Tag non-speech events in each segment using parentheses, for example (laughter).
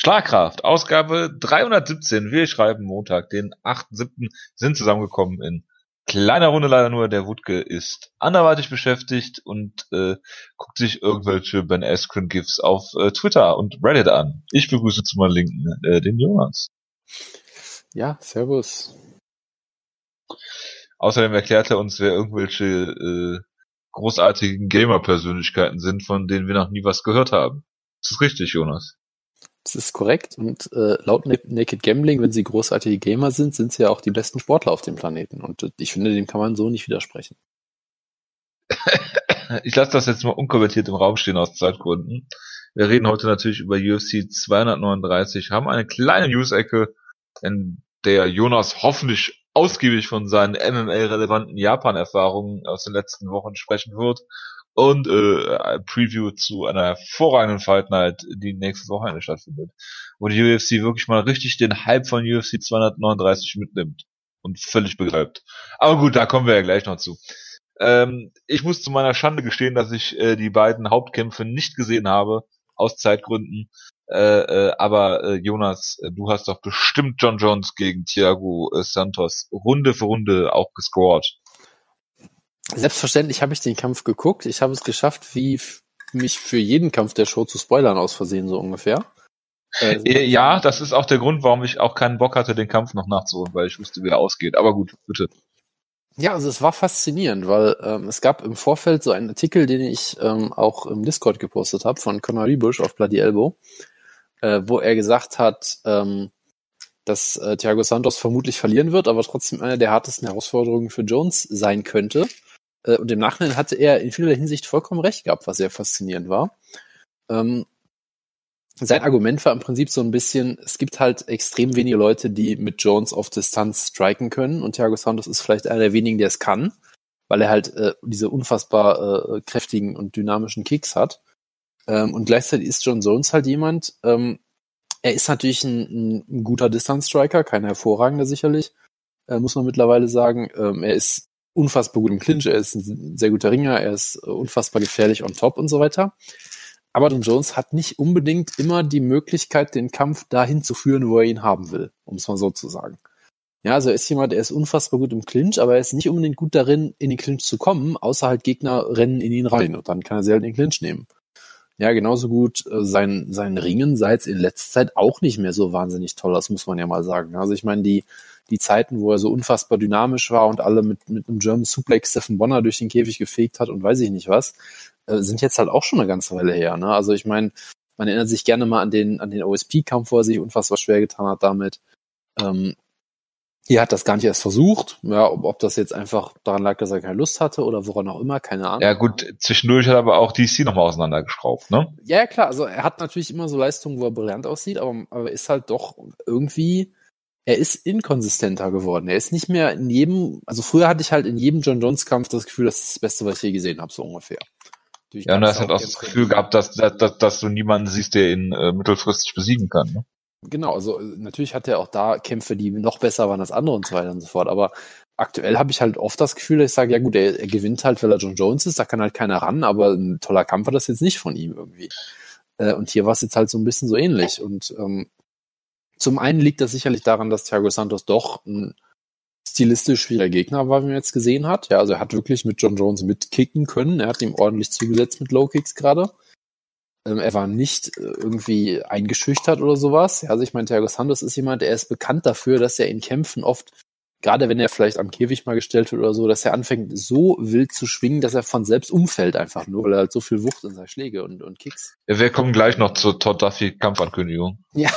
Schlagkraft, Ausgabe 317. Wir schreiben Montag, den 8.7. sind zusammengekommen in kleiner Runde leider nur. Der Wutke ist anderweitig beschäftigt und äh, guckt sich irgendwelche Ben Askren GIFs auf äh, Twitter und Reddit an. Ich begrüße zu meinem Linken äh, den Jonas. Ja, servus. Außerdem erklärt er uns, wer irgendwelche äh, großartigen Gamer-Persönlichkeiten sind, von denen wir noch nie was gehört haben. Das ist richtig, Jonas. Das ist korrekt. Und äh, laut Naked Gambling, wenn sie großartige Gamer sind, sind sie ja auch die besten Sportler auf dem Planeten. Und äh, ich finde, dem kann man so nicht widersprechen. (laughs) ich lasse das jetzt mal unkommentiert im Raum stehen aus Zeitgründen. Wir reden heute natürlich über UFC 239, haben eine kleine News-Ecke, in der Jonas hoffentlich ausgiebig von seinen MMA-relevanten Japan-Erfahrungen aus den letzten Wochen sprechen wird und äh, Preview zu einer hervorragenden Fight Night, die nächste Woche stattfindet, wo die UFC wirklich mal richtig den Hype von UFC 239 mitnimmt und völlig begreift. Aber gut, da kommen wir ja gleich noch zu. Ähm, ich muss zu meiner Schande gestehen, dass ich äh, die beiden Hauptkämpfe nicht gesehen habe, aus Zeitgründen. Äh, äh, aber äh, Jonas, äh, du hast doch bestimmt John Jones gegen Thiago äh, Santos Runde für Runde auch gescored. Selbstverständlich habe ich den Kampf geguckt. Ich habe es geschafft, wie mich für jeden Kampf der Show zu spoilern aus Versehen so ungefähr. Äh, ja, das ist auch der Grund, warum ich auch keinen Bock hatte, den Kampf noch nachzuholen, weil ich wusste, wie er ausgeht. Aber gut, bitte. Ja, also es war faszinierend, weil ähm, es gab im Vorfeld so einen Artikel, den ich ähm, auch im Discord gepostet habe von Conor Riebusch auf Bloody Elbow, äh, wo er gesagt hat, ähm, dass äh, Thiago Santos vermutlich verlieren wird, aber trotzdem eine der hartesten Herausforderungen für Jones sein könnte. Äh, und im Nachhinein hatte er in vieler Hinsicht vollkommen recht gehabt, was sehr faszinierend war. Ähm, sein Argument war im Prinzip so ein bisschen, es gibt halt extrem wenige Leute, die mit Jones auf Distanz striken können und Thiago Santos ist vielleicht einer der wenigen, der es kann, weil er halt äh, diese unfassbar äh, kräftigen und dynamischen Kicks hat. Ähm, und gleichzeitig ist John Jones halt jemand, ähm, er ist natürlich ein, ein guter Distanz-Striker, kein hervorragender sicherlich, äh, muss man mittlerweile sagen. Ähm, er ist unfassbar gut im Clinch, er ist ein sehr guter Ringer, er ist unfassbar gefährlich on top und so weiter. Aber John Jones hat nicht unbedingt immer die Möglichkeit, den Kampf dahin zu führen, wo er ihn haben will, um es mal so zu sagen. Ja, also er ist jemand, der ist unfassbar gut im Clinch, aber er ist nicht unbedingt gut darin, in den Clinch zu kommen, außer halt Gegner rennen in ihn rein und dann kann er sie halt in den Clinch nehmen. Ja, genauso gut äh, sein, sein Ringen sei jetzt in letzter Zeit auch nicht mehr so wahnsinnig toll, das muss man ja mal sagen. Also ich meine, die, die Zeiten, wo er so unfassbar dynamisch war und alle mit, mit einem German Suplex Stephen Bonner durch den Käfig gefegt hat und weiß ich nicht was, äh, sind jetzt halt auch schon eine ganze Weile her. Ne? Also ich meine, man erinnert sich gerne mal an den, an den OSP-Kampf, wo er sich unfassbar schwer getan hat damit. Ähm, hier hat das gar nicht erst versucht. Ja, ob, ob das jetzt einfach daran lag, dass er keine Lust hatte oder woran auch immer, keine Ahnung. Ja gut, zwischendurch hat er aber auch DC nochmal auseinandergeschraubt, ne? Ja, ja, klar. Also er hat natürlich immer so Leistungen, wo er brillant aussieht, aber, aber ist halt doch irgendwie er ist inkonsistenter geworden. Er ist nicht mehr in jedem, also früher hatte ich halt in jedem John Jones Kampf das Gefühl, das ist das Beste, was ich je gesehen habe, so ungefähr. Durch ja, und du hast halt auch das Gefühl gehabt, dass, dass, dass du niemanden siehst, der ihn äh, mittelfristig besiegen kann. Ne? Genau, also äh, natürlich hat er auch da Kämpfe, die noch besser waren als andere und so weiter und so fort. Aber aktuell habe ich halt oft das Gefühl, dass ich sage, ja gut, er, er gewinnt halt, weil er John Jones ist, da kann halt keiner ran, aber ein toller Kampf war das jetzt nicht von ihm irgendwie. Äh, und hier war es jetzt halt so ein bisschen so ähnlich. Und ähm, zum einen liegt das sicherlich daran, dass Thiago Santos doch ein stilistisch schwieriger Gegner war, wie man jetzt gesehen hat. Ja, also er hat wirklich mit John Jones mitkicken können. Er hat ihm ordentlich zugesetzt mit Low Kicks gerade. Ähm, er war nicht äh, irgendwie eingeschüchtert oder sowas. Ja, also ich meine, Thiago Santos ist jemand, der ist bekannt dafür, dass er in Kämpfen oft gerade wenn er vielleicht am Käfig mal gestellt wird oder so, dass er anfängt, so wild zu schwingen, dass er von selbst umfällt einfach nur, weil er halt so viel Wucht in seine Schläge und, und Kicks. Ja, wir kommen gleich noch zur Todd Duffy Kampfankündigung. Ja,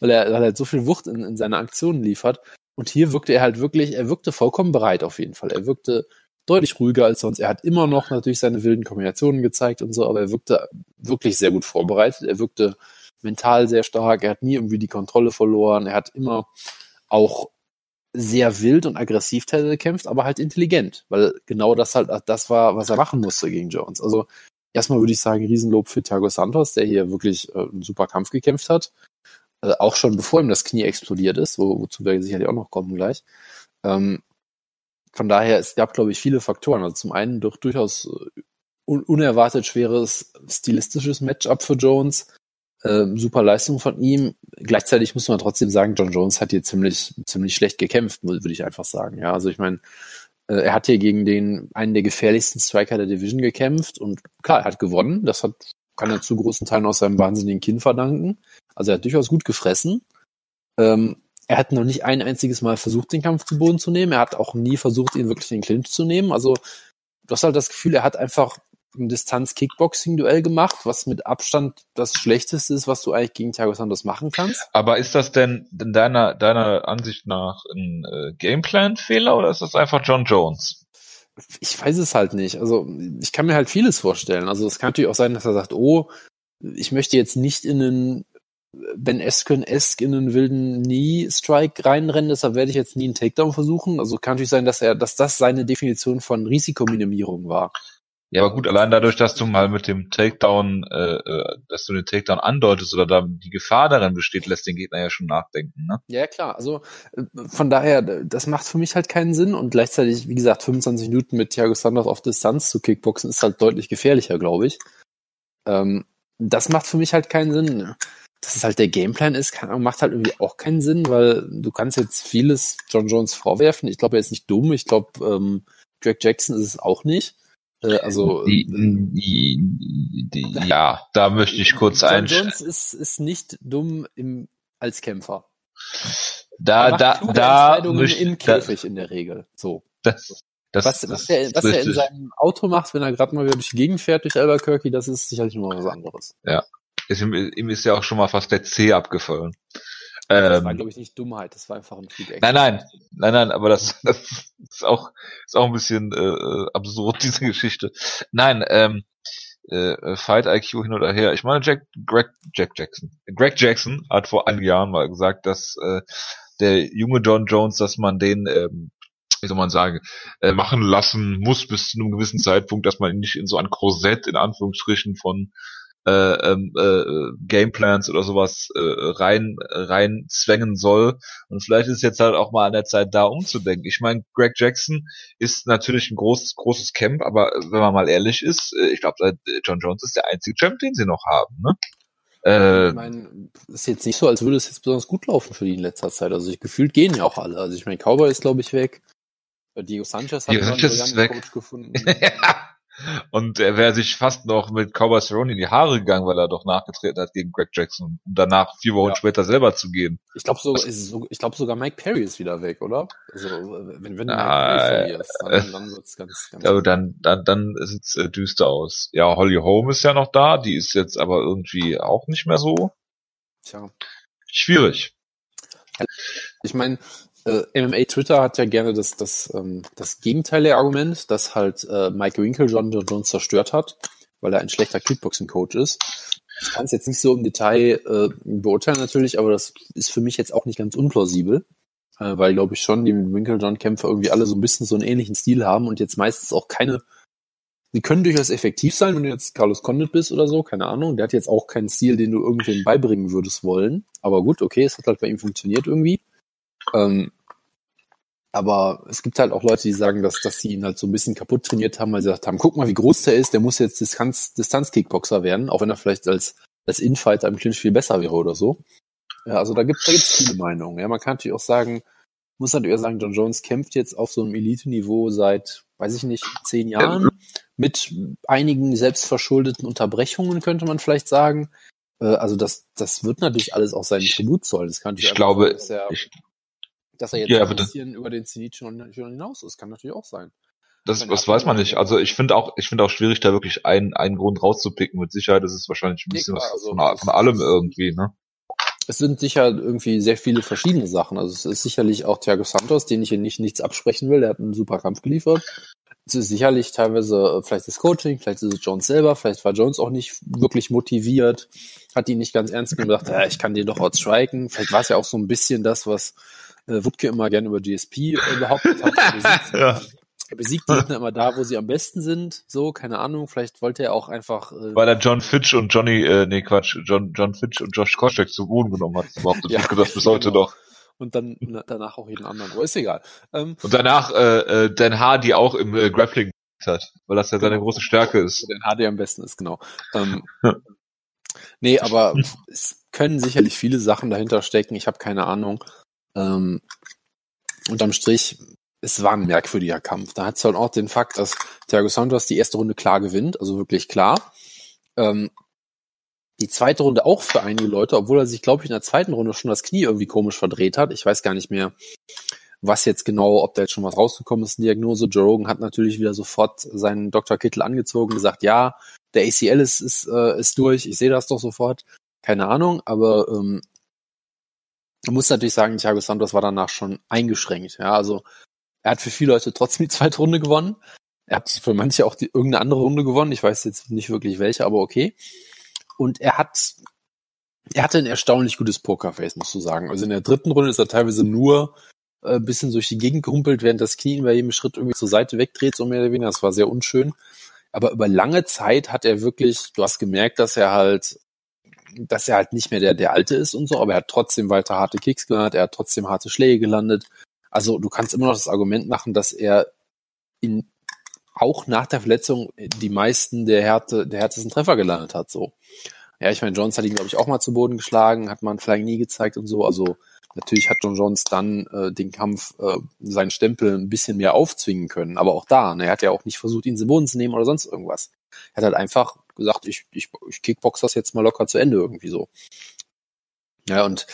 weil er, weil er halt so viel Wucht in, in seine Aktionen liefert. Und hier wirkte er halt wirklich, er wirkte vollkommen bereit auf jeden Fall. Er wirkte deutlich ruhiger als sonst. Er hat immer noch natürlich seine wilden Kombinationen gezeigt und so, aber er wirkte wirklich sehr gut vorbereitet. Er wirkte mental sehr stark. Er hat nie irgendwie die Kontrolle verloren. Er hat immer auch sehr wild und aggressiv gekämpft, aber halt intelligent, weil genau das halt das war, was er machen musste gegen Jones. Also erstmal würde ich sagen, Riesenlob für Thiago Santos, der hier wirklich äh, einen super Kampf gekämpft hat. Äh, auch schon bevor ihm das Knie explodiert ist, wo, wozu wir sicherlich auch noch kommen gleich. Ähm, von daher, es gab, glaube ich, viele Faktoren. Also zum einen durch durchaus äh, un unerwartet schweres stilistisches Matchup für Jones. Äh, super Leistung von ihm. Gleichzeitig muss man trotzdem sagen, John Jones hat hier ziemlich, ziemlich schlecht gekämpft, würde ich einfach sagen. Ja, also ich meine, äh, er hat hier gegen den einen der gefährlichsten Striker der Division gekämpft und klar, er hat gewonnen. Das hat, kann er zu großen Teilen aus seinem wahnsinnigen Kinn verdanken. Also er hat durchaus gut gefressen. Ähm, er hat noch nicht ein einziges Mal versucht, den Kampf zu Boden zu nehmen. Er hat auch nie versucht, ihn wirklich in den Clinch zu nehmen. Also du hast halt das Gefühl, er hat einfach ein Distanz-Kickboxing-Duell gemacht, was mit Abstand das Schlechteste ist, was du eigentlich gegen Thiago Santos machen kannst. Aber ist das denn in deiner, deiner Ansicht nach ein äh, Gameplan-Fehler oder ist das einfach John Jones? Ich weiß es halt nicht. Also ich kann mir halt vieles vorstellen. Also es kann natürlich auch sein, dass er sagt, oh, ich möchte jetzt nicht in einen Ben Askren-esk in einen wilden Knee-Strike reinrennen, deshalb werde ich jetzt nie einen Takedown versuchen. Also kann natürlich sein, dass er, dass das seine Definition von Risikominimierung war. Ja, aber gut, allein dadurch, dass du mal mit dem Takedown, äh, äh, dass du den Takedown andeutest oder da die Gefahr darin besteht, lässt den Gegner ja schon nachdenken, ne? Ja, klar. Also äh, von daher, das macht für mich halt keinen Sinn und gleichzeitig, wie gesagt, 25 Minuten mit Thiago Santos auf Distanz zu Kickboxen ist halt deutlich gefährlicher, glaube ich. Ähm, das macht für mich halt keinen Sinn. Ne? Dass es halt der Gameplan ist, kann, macht halt irgendwie auch keinen Sinn, weil du kannst jetzt vieles John Jones vorwerfen. Ich glaube, er ist nicht dumm. Ich glaube, ähm, Greg Jackson ist es auch nicht. Äh, also die, die, die, ja, da möchte ich kurz John Jones ist, ist nicht dumm im, als Kämpfer. Da, da, da möchte, im Käfig da, in der Regel. So. Das, das, was, was, er, was er in seinem Auto macht, wenn er gerade mal wieder durch die Gegend fährt durch Albuquerque, das ist sicherlich nur was anderes. Ja. Ihm, ihm ist ja auch schon mal fast der C abgefallen. Das ähm, war, glaube ich, nicht Dummheit, das war einfach ein Feedback. Nein, nein, nein, nein, aber das, (laughs) das ist auch, ist auch ein bisschen äh, absurd, (laughs) diese Geschichte. Nein, ähm, äh, Fight IQ hin oder her. Ich meine, Jack, Greg, Jack Jackson. Greg Jackson hat vor einigen Jahren mal gesagt, dass äh, der junge John Jones, dass man den, ähm, wie soll man sagen, äh, machen lassen muss bis zu einem gewissen Zeitpunkt, dass man ihn nicht in so ein Korsett in Anführungsstrichen von äh, ähm, äh, Gameplans oder sowas äh, rein rein zwängen soll und vielleicht ist jetzt halt auch mal an der Zeit da umzudenken. Ich meine, Greg Jackson ist natürlich ein großes großes Camp, aber wenn man mal ehrlich ist, äh, ich glaube, John Jones ist der einzige Champ, den sie noch haben, ne? Äh, ich meine, ist jetzt nicht so, als würde es jetzt besonders gut laufen für die in letzter Zeit. Also ich, gefühlt gehen ja auch alle. Also ich meine, Cowboy ist glaube ich weg. Diego Sanchez hat Diego Sanchez einen Coach gefunden. (laughs) ja. Und er wäre sich fast noch mit Cowboy Cerrone in die Haare gegangen, weil er doch nachgetreten hat gegen Greg Jackson, um danach vier Wochen ja. später selber zu gehen. Ich glaube sogar, ich glaube sogar Mike Perry ist wieder weg, oder? Also wenn, wenn du ah, Mike Perry verlierst, dann, dann wird's ganz, ganz. Also dann, dann, dann sieht's äh, düster aus. Ja, Holly Holm ist ja noch da, die ist jetzt aber irgendwie auch nicht mehr so. Tja. Schwierig. Ich meine, äh, MMA Twitter hat ja gerne das, das, ähm, das Gegenteil der Argument, dass halt äh, Mike Winkle John Jones zerstört hat, weil er ein schlechter Kickboxing-Coach ist. Ich kann es jetzt nicht so im Detail äh, beurteilen natürlich, aber das ist für mich jetzt auch nicht ganz unplausibel, äh, weil glaube ich schon die Winkle John Kämpfer irgendwie alle so ein bisschen so einen ähnlichen Stil haben und jetzt meistens auch keine Sie können durchaus effektiv sein, wenn du jetzt Carlos Condit bist oder so, keine Ahnung. Der hat jetzt auch keinen Stil, den du irgendwem beibringen würdest wollen. Aber gut, okay, es hat halt bei ihm funktioniert irgendwie. Ähm, aber es gibt halt auch Leute, die sagen, dass, dass sie ihn halt so ein bisschen kaputt trainiert haben, weil sie gesagt haben, guck mal, wie groß der ist, der muss jetzt Distanz, Distanz-Kickboxer werden, auch wenn er vielleicht als, als Infighter im Clinch viel besser wäre oder so. Ja, also da gibt gibt's viele Meinungen. Ja, man kann natürlich auch sagen, muss natürlich auch sagen, John Jones kämpft jetzt auf so einem Elite-Niveau seit, weiß ich nicht, zehn Jahren, mit einigen selbstverschuldeten Unterbrechungen, könnte man vielleicht sagen. Äh, also das, das wird natürlich alles auch seinen Tribut zollen. Das kann ich glaube, sagen, ich, dass er jetzt ja, ein bisschen über den Zenit schon, schon hinaus ist, kann natürlich auch sein. Das, das weiß man nicht. Also ich finde auch, ich finde auch schwierig, da wirklich einen, einen Grund rauszupicken. Mit Sicherheit ist es wahrscheinlich ein bisschen nee, klar, was also von, von allem irgendwie, ne? Es sind sicher irgendwie sehr viele verschiedene Sachen. Also es ist sicherlich auch Thiago Santos, den ich hier nicht nichts absprechen will. Der hat einen super Kampf geliefert. Es ist sicherlich teilweise äh, vielleicht das Coaching, vielleicht ist es Jones selber, vielleicht war Jones auch nicht wirklich motiviert, hat ihn nicht ganz ernst genommen, dachte, ja, ich kann dir doch outstriken. Vielleicht war es ja auch so ein bisschen das, was äh, Wutke immer gerne über GSP äh, behauptet hat. Er besiegt, (laughs) ja. er besiegt die Gegner immer da, wo sie am besten sind. So, keine Ahnung. Vielleicht wollte er auch einfach. Äh, Weil er John Fitch und Johnny, äh, nee Quatsch, John, John Fitch und Josh Koscheck zu Boden genommen hat. Behauptet ja, das bis heute genau. noch. Und dann na, danach auch jeden anderen. Aber ist egal. Ähm, und danach äh, äh, Dan Hardy auch im äh, Grappling hat, weil das ja seine genau. große Stärke ist. Dan Hardy am besten ist, genau. Ähm, (laughs) Nee, aber (laughs) es können sicherlich viele Sachen dahinter stecken. Ich habe keine Ahnung. Ähm, unterm Strich, es war ein merkwürdiger Kampf. Da hat es halt auch den Fakt, dass Thiago Santos die erste Runde klar gewinnt, also wirklich klar. Ähm, die zweite Runde auch für einige Leute, obwohl er sich, glaube ich, in der zweiten Runde schon das Knie irgendwie komisch verdreht hat. Ich weiß gar nicht mehr, was jetzt genau, ob da jetzt schon was rausgekommen ist, Diagnose. Joe Rogan hat natürlich wieder sofort seinen Dr. Kittel angezogen, gesagt, ja, der ACL ist, ist, äh, ist durch, ich sehe das doch sofort. Keine Ahnung, aber ähm, man muss natürlich sagen, Thiago Santos war danach schon eingeschränkt. Ja, also er hat für viele Leute trotzdem die zweite Runde gewonnen. Er hat für manche auch die, irgendeine andere Runde gewonnen. Ich weiß jetzt nicht wirklich welche, aber okay. Und er hat, er hatte ein erstaunlich gutes Pokerface, musst du sagen. Also in der dritten Runde ist er teilweise nur äh, ein bisschen durch die Gegend gehumpelt, während das Knie bei jedem Schritt irgendwie zur Seite wegdreht, so mehr oder weniger. Das war sehr unschön. Aber über lange Zeit hat er wirklich, du hast gemerkt, dass er halt, dass er halt nicht mehr der, der Alte ist und so, aber er hat trotzdem weiter harte Kicks gelandet, er hat trotzdem harte Schläge gelandet. Also du kannst immer noch das Argument machen, dass er in, auch nach der Verletzung die meisten der Härte, der härtesten Treffer gelandet hat, so. Ja, ich meine, Jones hat ihn, glaube ich, auch mal zu Boden geschlagen, hat mal ein Flying nie gezeigt und so. Also natürlich hat John Jones dann äh, den Kampf, äh, seinen Stempel ein bisschen mehr aufzwingen können. Aber auch da, ne, er hat ja auch nicht versucht, ihn zu Boden zu nehmen oder sonst irgendwas. Er hat halt einfach gesagt, ich, ich, ich kickbox das jetzt mal locker zu Ende irgendwie so. Ja, und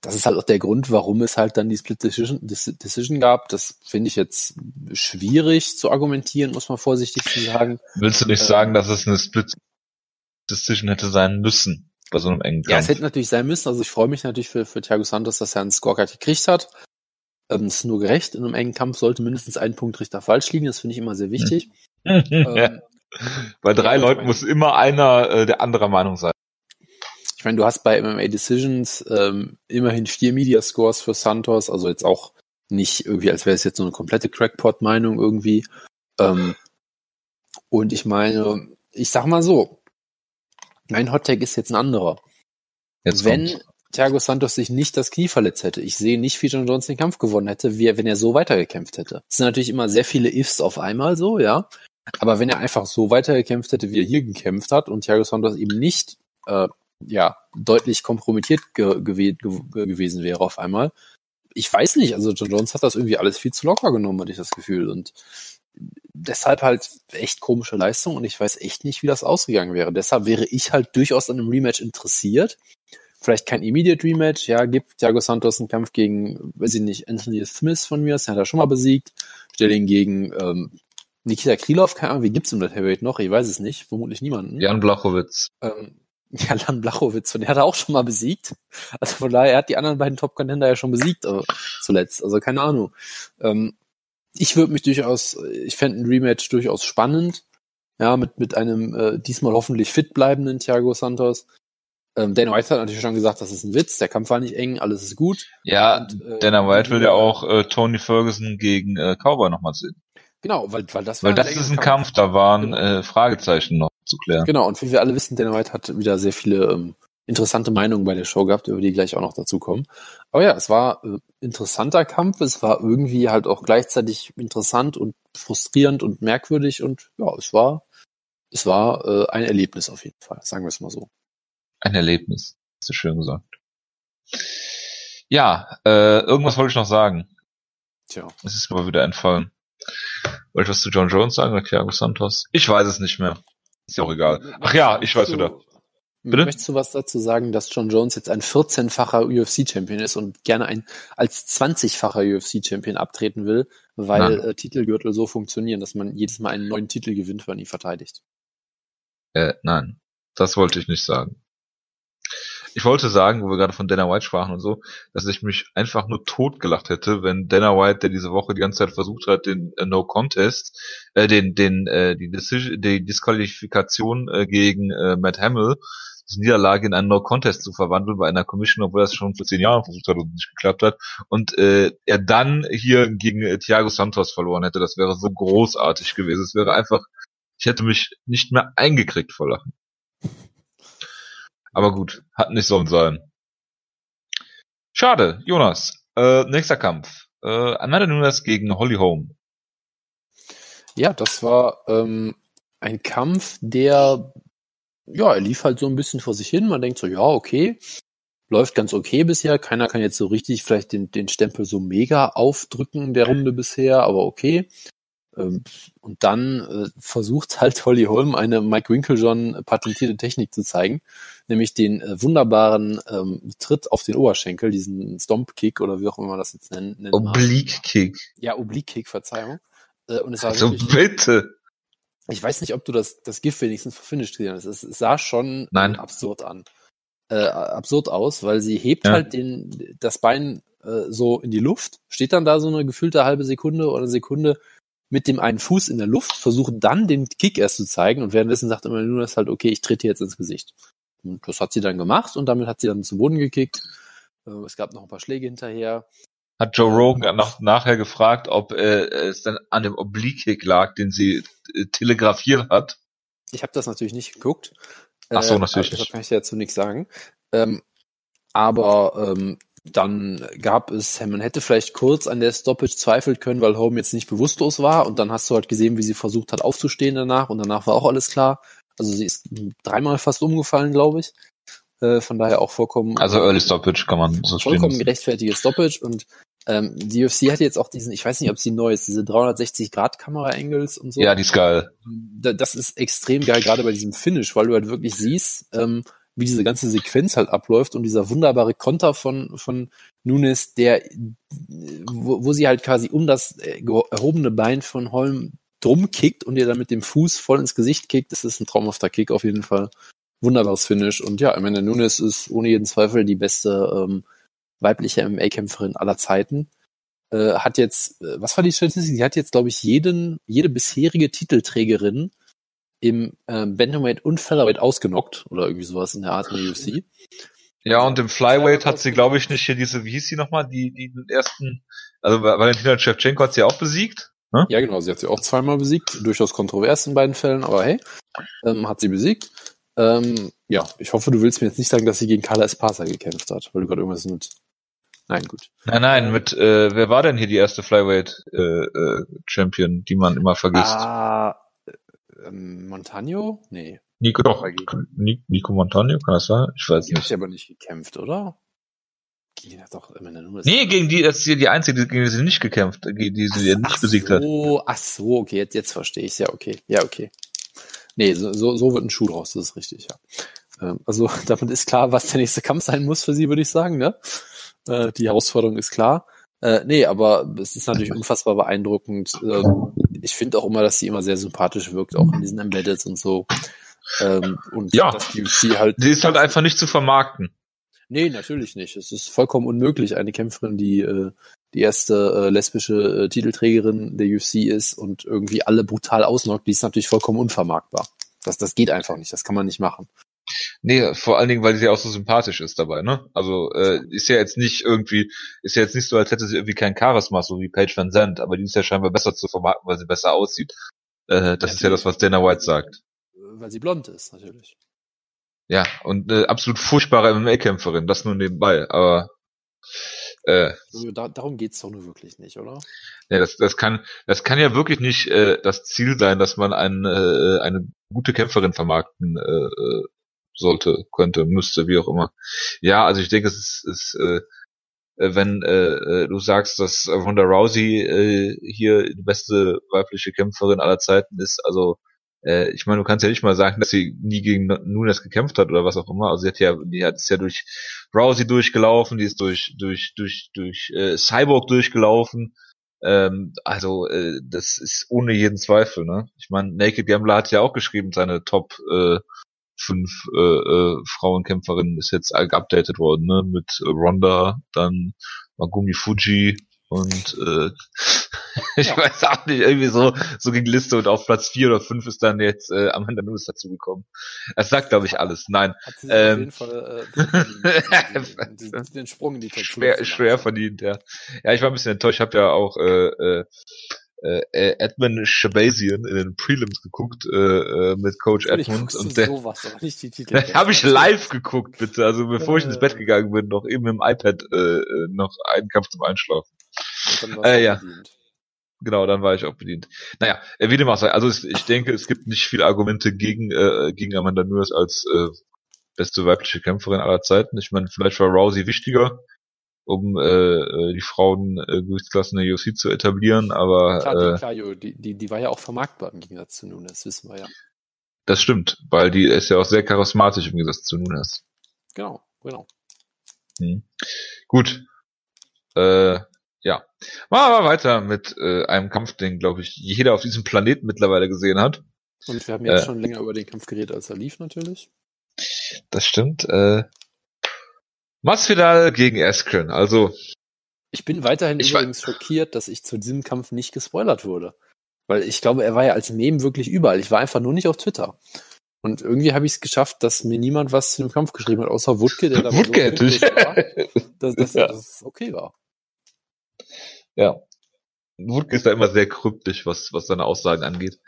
das ist halt auch der Grund, warum es halt dann die Split Decision, Decision gab. Das finde ich jetzt schwierig zu argumentieren, muss man vorsichtig sagen. Willst du nicht äh, sagen, dass es eine Split Decision hätte sein müssen bei so einem engen Kampf. Ja, es hätte natürlich sein müssen. Also ich freue mich natürlich für, für Thiago Santos, dass er einen Scorecard gekriegt hat. Ähm, ist nur gerecht. In einem engen Kampf sollte mindestens ein Punktrichter falsch liegen. Das finde ich immer sehr wichtig. (laughs) ähm, bei drei ja, Leuten meine, muss immer einer äh, der anderer Meinung sein. Ich meine, du hast bei MMA Decisions ähm, immerhin vier Media Scores für Santos, also jetzt auch nicht irgendwie, als wäre es jetzt so eine komplette Crackpot-Meinung irgendwie. Ähm, und ich meine, ich sag mal so, mein Hottag ist jetzt ein anderer. Jetzt wenn kommt. Thiago Santos sich nicht das Knie verletzt hätte, ich sehe nicht, wie John Jones den Kampf gewonnen hätte, wie er, wenn er so weitergekämpft hätte. Es sind natürlich immer sehr viele Ifs auf einmal so, ja. Aber wenn er einfach so weitergekämpft hätte, wie er hier gekämpft hat und Thiago Santos eben nicht äh, ja deutlich kompromittiert ge gew ge gewesen wäre auf einmal, ich weiß nicht, also John Jones hat das irgendwie alles viel zu locker genommen, hatte ich das Gefühl. Und deshalb halt echt komische Leistung und ich weiß echt nicht, wie das ausgegangen wäre. Deshalb wäre ich halt durchaus an einem Rematch interessiert. Vielleicht kein Immediate Rematch, ja, gibt Thiago Santos einen Kampf gegen, weiß ich nicht, Anthony Smith von mir, den hat er schon mal besiegt. Stell ihn gegen ähm, Nikita Krylov, keine Ahnung, wie gibt's im das Heavyweight noch? Ich weiß es nicht, vermutlich niemanden. Jan Blachowitz. Ähm, (laughs) ja, Jan Blachowitz, und der hat er auch schon mal besiegt. Also von daher, er hat die anderen beiden Top-Contender ja schon besiegt äh, zuletzt, also keine Ahnung. Ähm, ich würde mich durchaus, ich fände ein Rematch durchaus spannend. Ja, mit, mit einem äh, diesmal hoffentlich fit bleibenden Thiago Santos. Ähm, Dana White hat natürlich schon gesagt, das ist ein Witz, der Kampf war nicht eng, alles ist gut. Ja, und, äh, Dana White will ja auch äh, Tony Ferguson gegen äh, Cowboy nochmal sehen. Genau, weil, weil das weil war das ist ein Kampf, Kampf da waren genau. äh, Fragezeichen noch zu klären. Genau, und wie wir alle wissen, Dana White hat wieder sehr viele ähm, interessante Meinungen bei der Show gehabt, über die gleich auch noch dazu kommen. Aber ja, es war äh, interessanter Kampf, es war irgendwie halt auch gleichzeitig interessant und frustrierend und merkwürdig und ja, es war es war äh, ein Erlebnis auf jeden Fall, sagen wir es mal so. Ein Erlebnis, hast du schön gesagt. Ja, äh, irgendwas wollte ich noch sagen. Tja. Es ist aber wieder entfallen. Wollte ich was zu John Jones sagen oder Thiago Santos? Ich weiß es nicht mehr. Ist ja auch egal. Ach ja, ich weiß wieder. Bitte? Möchtest du was dazu sagen, dass John Jones jetzt ein 14-facher UFC-Champion ist und gerne ein als 20-facher UFC-Champion abtreten will, weil äh, Titelgürtel so funktionieren, dass man jedes Mal einen neuen Titel gewinnt, wenn man ihn verteidigt? Äh, nein, das wollte ich nicht sagen. Ich wollte sagen, wo wir gerade von Dana White sprachen und so, dass ich mich einfach nur totgelacht hätte, wenn Dana White, der diese Woche die ganze Zeit versucht hat, den äh, No Contest, äh, den, den, äh, die, Decision, die Disqualifikation äh, gegen äh, Matt Hamill diese Niederlage in einen No-Contest zu verwandeln bei einer Commission, obwohl er es schon vor zehn Jahren versucht hat und nicht geklappt hat. Und äh, er dann hier gegen äh, Thiago Santos verloren hätte. Das wäre so großartig gewesen. Es wäre einfach, ich hätte mich nicht mehr eingekriegt vor Lachen. Aber gut, hat nicht sollen sein. Schade, Jonas. Äh, nächster Kampf. Äh, Amanda Nunes gegen Holly Holm. Ja, das war ähm, ein Kampf, der ja, er lief halt so ein bisschen vor sich hin. Man denkt so, ja, okay, läuft ganz okay bisher. Keiner kann jetzt so richtig vielleicht den, den Stempel so mega aufdrücken der Runde bisher, aber okay. Ähm, und dann äh, versucht halt Holly Holm eine Mike Winklejohn patentierte Technik zu zeigen, nämlich den äh, wunderbaren ähm, Tritt auf den Oberschenkel, diesen Stomp Kick oder wie auch immer man das jetzt nennen. nennen Oblique Kick. Ja, Oblique Kick, Verzeihung. Äh, und es war also wirklich, bitte. Ich weiß nicht, ob du das, das GIF wenigstens verfinished gesehen hast. Es sah schon Nein. absurd an. Äh, absurd aus, weil sie hebt ja. halt den, das Bein äh, so in die Luft, steht dann da so eine gefühlte halbe Sekunde oder Sekunde mit dem einen Fuß in der Luft, versucht dann den Kick erst zu zeigen und währenddessen sagt immer nur das halt, okay, ich trete jetzt ins Gesicht. Und das hat sie dann gemacht und damit hat sie dann zum Boden gekickt. Äh, es gab noch ein paar Schläge hinterher hat Joe Rogan nach, nachher gefragt, ob äh, es dann an dem Oblique-Kick lag, den sie äh, telegrafiert hat. Ich habe das natürlich nicht geguckt. Ach so, äh, natürlich also, nicht. kann ich dazu nichts sagen. Ähm, aber ähm, dann gab es, man hätte vielleicht kurz an der Stoppage zweifeln können, weil Home jetzt nicht bewusstlos war und dann hast du halt gesehen, wie sie versucht hat aufzustehen danach und danach war auch alles klar. Also sie ist dreimal fast umgefallen, glaube ich. Äh, von daher auch vollkommen. Also Early Stoppage kann man so stehen. Vollkommen gerechtfertiges Stoppage und ähm, die UFC hat jetzt auch diesen, ich weiß nicht, ob sie neu ist, diese 360-Grad-Kamera-Angles und so. Ja, die ist geil. Das ist extrem geil, gerade bei diesem Finish, weil du halt wirklich siehst, ähm, wie diese ganze Sequenz halt abläuft und dieser wunderbare Konter von, von Nunes, der, wo, wo sie halt quasi um das äh, erhobene Bein von Holm drum kickt und ihr dann mit dem Fuß voll ins Gesicht kickt. Das ist ein traumhafter Kick auf jeden Fall wunderbares Finish. Und ja, Amanda Nunes ist ohne jeden Zweifel die beste ähm, weibliche MMA-Kämpferin aller Zeiten. Äh, hat jetzt, äh, was war die Statistik? Sie hat jetzt, glaube ich, jeden, jede bisherige Titelträgerin im äh, Bantamweight und Featherweight ausgenockt oder irgendwie sowas in der Art in der UFC. Ja, und im Flyweight hat sie, glaube ich, nicht hier diese, wie hieß sie nochmal, die, die ersten, also Valentina Shevchenko hat sie auch besiegt. Ne? Ja, genau, sie hat sie auch zweimal besiegt, durchaus kontrovers in beiden Fällen, aber hey, ähm, hat sie besiegt. Ähm, ja, ich hoffe, du willst mir jetzt nicht sagen, dass sie gegen Carla Espasa gekämpft hat, weil du gerade irgendwas mit. Nein, gut. Nein, nein, mit äh, wer war denn hier die erste Flyweight äh, äh, Champion, die man immer vergisst? Ah, äh, Montano? Nee. Nico doch. Nico Montano, kann das sein? Ich weiß die nicht. Hat sie aber nicht gekämpft, oder? Die hat doch immer nur das Nee, gegen die, das ist die einzige, gegen die sie nicht gekämpft, die sie ach, nicht besiegt so, hat. Oh, ach so, okay, jetzt, jetzt verstehe ich ja, okay. Ja, okay. Nee, so, so, so wird ein Schuh draus, das ist richtig, ja. Ähm, also (laughs) damit ist klar, was der nächste Kampf sein muss für sie, würde ich sagen, ne? Äh, die Herausforderung ist klar. Äh, nee, aber es ist natürlich unfassbar beeindruckend. Ähm, ich finde auch immer, dass sie immer sehr sympathisch wirkt, auch in diesen Embeddeds und so. Ähm, und ja, dass die UFC halt. Die ist halt einfach nicht zu vermarkten. Nee, natürlich nicht. Es ist vollkommen unmöglich, eine Kämpferin, die äh, die erste äh, lesbische äh, Titelträgerin der UFC ist und irgendwie alle brutal ausnockt, die ist natürlich vollkommen unvermarktbar. Das, das geht einfach nicht, das kann man nicht machen. Nee, vor allen Dingen, weil sie auch so sympathisch ist dabei, ne? Also äh, ist ja jetzt nicht irgendwie, ist ja jetzt nicht so, als hätte sie irgendwie kein Charisma, so wie Paige Van Zandt, aber die ist ja scheinbar besser zu vermarkten, weil sie besser aussieht. Äh, das ja, ist ja das, was Dana White sagt. Weil sie blond ist, natürlich. Ja, und eine absolut furchtbare MMA-Kämpferin, das nur nebenbei, aber äh, also da, darum geht's doch nur wirklich nicht, oder? Ja, das, das kann, das kann ja wirklich nicht äh, das Ziel sein, dass man ein, äh, eine gute Kämpferin vermarkten äh, sollte, könnte, müsste, wie auch immer. Ja, also ich denke, es ist, ist äh, wenn äh, du sagst, dass Ronda Rousey äh, hier die beste weibliche Kämpferin aller Zeiten ist, also äh, ich meine, du kannst ja nicht mal sagen, dass sie nie gegen Nunes gekämpft hat oder was auch immer. Also sie hat ja, die hat es ja durch Rousey durchgelaufen, die ist durch durch durch durch äh, Cyborg durchgelaufen. Ähm, also äh, das ist ohne jeden Zweifel. Ne? Ich meine, Naked Gambler hat ja auch geschrieben, seine Top äh, fünf äh, äh, Frauenkämpferinnen ist jetzt geupdatet worden, ne? Mit Ronda, dann Magumi Fuji, und äh, (laughs) ich ja. weiß auch nicht, irgendwie so, so ging die Liste und auf Platz vier oder fünf ist dann jetzt äh, Amanda Nunes dazugekommen. Das sagt, glaube ich, alles. Nein. Hat sie ähm, auf jeden Fall äh, (laughs) den, den, Sprung in die Top (laughs) Schwer, schwer verdient, ja. Ja, ich war ein bisschen enttäuscht. Ich habe ja auch äh, äh, äh, Edmund Shabazian in den Prelims geguckt äh, äh mit Coach Edmund und der (laughs) habe ich live geguckt bitte. Also bevor ich ins Bett gegangen bin noch eben im iPad äh, äh noch einen Kampf zum Einschlafen. Äh, ja. genau, dann war ich auch bedient. Naja, äh, wie dem auch sei, also ich denke, es gibt nicht viele Argumente gegen, äh, gegen Amanda Nunes als äh, beste weibliche Kämpferin aller Zeiten. Ich meine, vielleicht war Rousey wichtiger, um äh, äh die Frauen äh, Gewichtsklassen der UFC zu etablieren, aber Klar, die, äh, klar, Jo, die, die, die war ja auch vermarktbar im Gegensatz zu Nunes, das wissen wir ja. das stimmt, weil die ist ja auch sehr charismatisch im Gegensatz zu Nunes. Genau, genau. Hm. Gut. Äh, ja. Machen wir weiter mit äh, einem Kampf, den, glaube ich, jeder auf diesem Planeten mittlerweile gesehen hat. Und wir haben jetzt Äh. schon länger über den Kampf geredet, als er lief natürlich. Das stimmt. Äh, Masvidal gegen Askren. Also, Ich bin weiterhin Ich übrigens schockiert, dass ich zu diesem Kampf nicht gespoilert wurde. Weil ich glaube, er war ja als Meme wirklich überall. Ich war einfach nur nicht auf Twitter. Und irgendwie habe ich es geschafft, dass mir niemand was zu dem Kampf geschrieben hat, außer Wutke, der da Wutke ich. war, dass, dass, (laughs) Ja. dass es okay war. ja. Wutke ist da immer sehr kryptisch, was, was seine Aussagen angeht.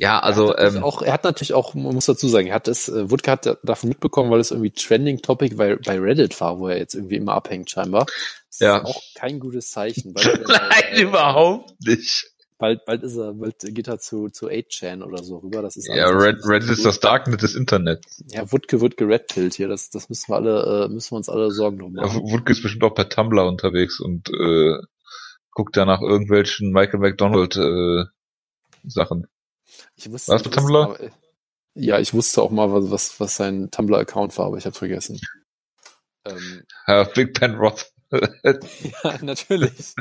Ja, also, er hat, natürlich ähm, auch, er hat natürlich auch, man muss dazu sagen, er hat es, äh, Wutke hat davon mitbekommen, weil es irgendwie Trending Topic bei, bei Reddit war, wo er jetzt irgendwie immer abhängt scheinbar. Das Ja. ist auch kein gutes Zeichen. (laughs) Bald, nein, äh, überhaupt nicht. Bald, bald ist er, bald geht er zu, zu 8chan oder so rüber. Das ist Ja, Red, Reddit so ist das Darknet des Internets. Ja, Wutke wird geredpillt hier. Das, das müssen wir alle, äh, müssen wir uns alle Sorgen drum Ja, machen. Wutke ist bestimmt auch per Tumblr unterwegs und äh, guckt da nach irgendwelchen Michael McDonald äh, Sachen. Ich wusste, du wusste Tumblr? aber, ja, ich wusste auch mal, was, was, was sein Tumblr-Account war, aber ich hab's vergessen. Ähm, Ja, Big Ben Roth. (laughs) ja, (laughs) natürlich.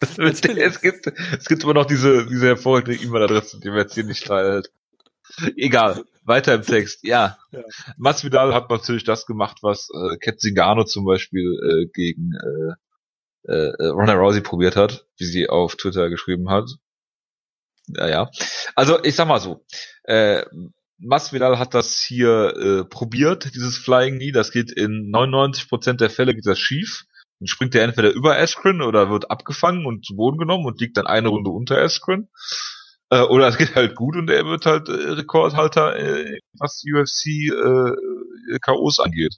es gibt, es gibt immer noch diese, diese hervorragende E-Mail-Adresse, die wir jetzt hier nicht teilen. Egal. Weiter im Text. Ja. Ja. Masvidal hat natürlich das gemacht, was äh, Kat Zingano zum Beispiel äh, gegen äh, äh, Ronda Rousey probiert hat, wie sie auf Twitter geschrieben hat. Ja, ja. Also ich sag mal so, äh, Masvidal hat das hier äh, probiert, dieses Flying Knee. Das geht in 99% der Fälle geht das schief. Dann springt er entweder über Askren oder wird abgefangen und zu Boden genommen und liegt dann eine Runde unter Askren. Äh, oder es geht halt gut und er wird halt äh, Rekordhalter, äh, was UFC äh, KOs angeht.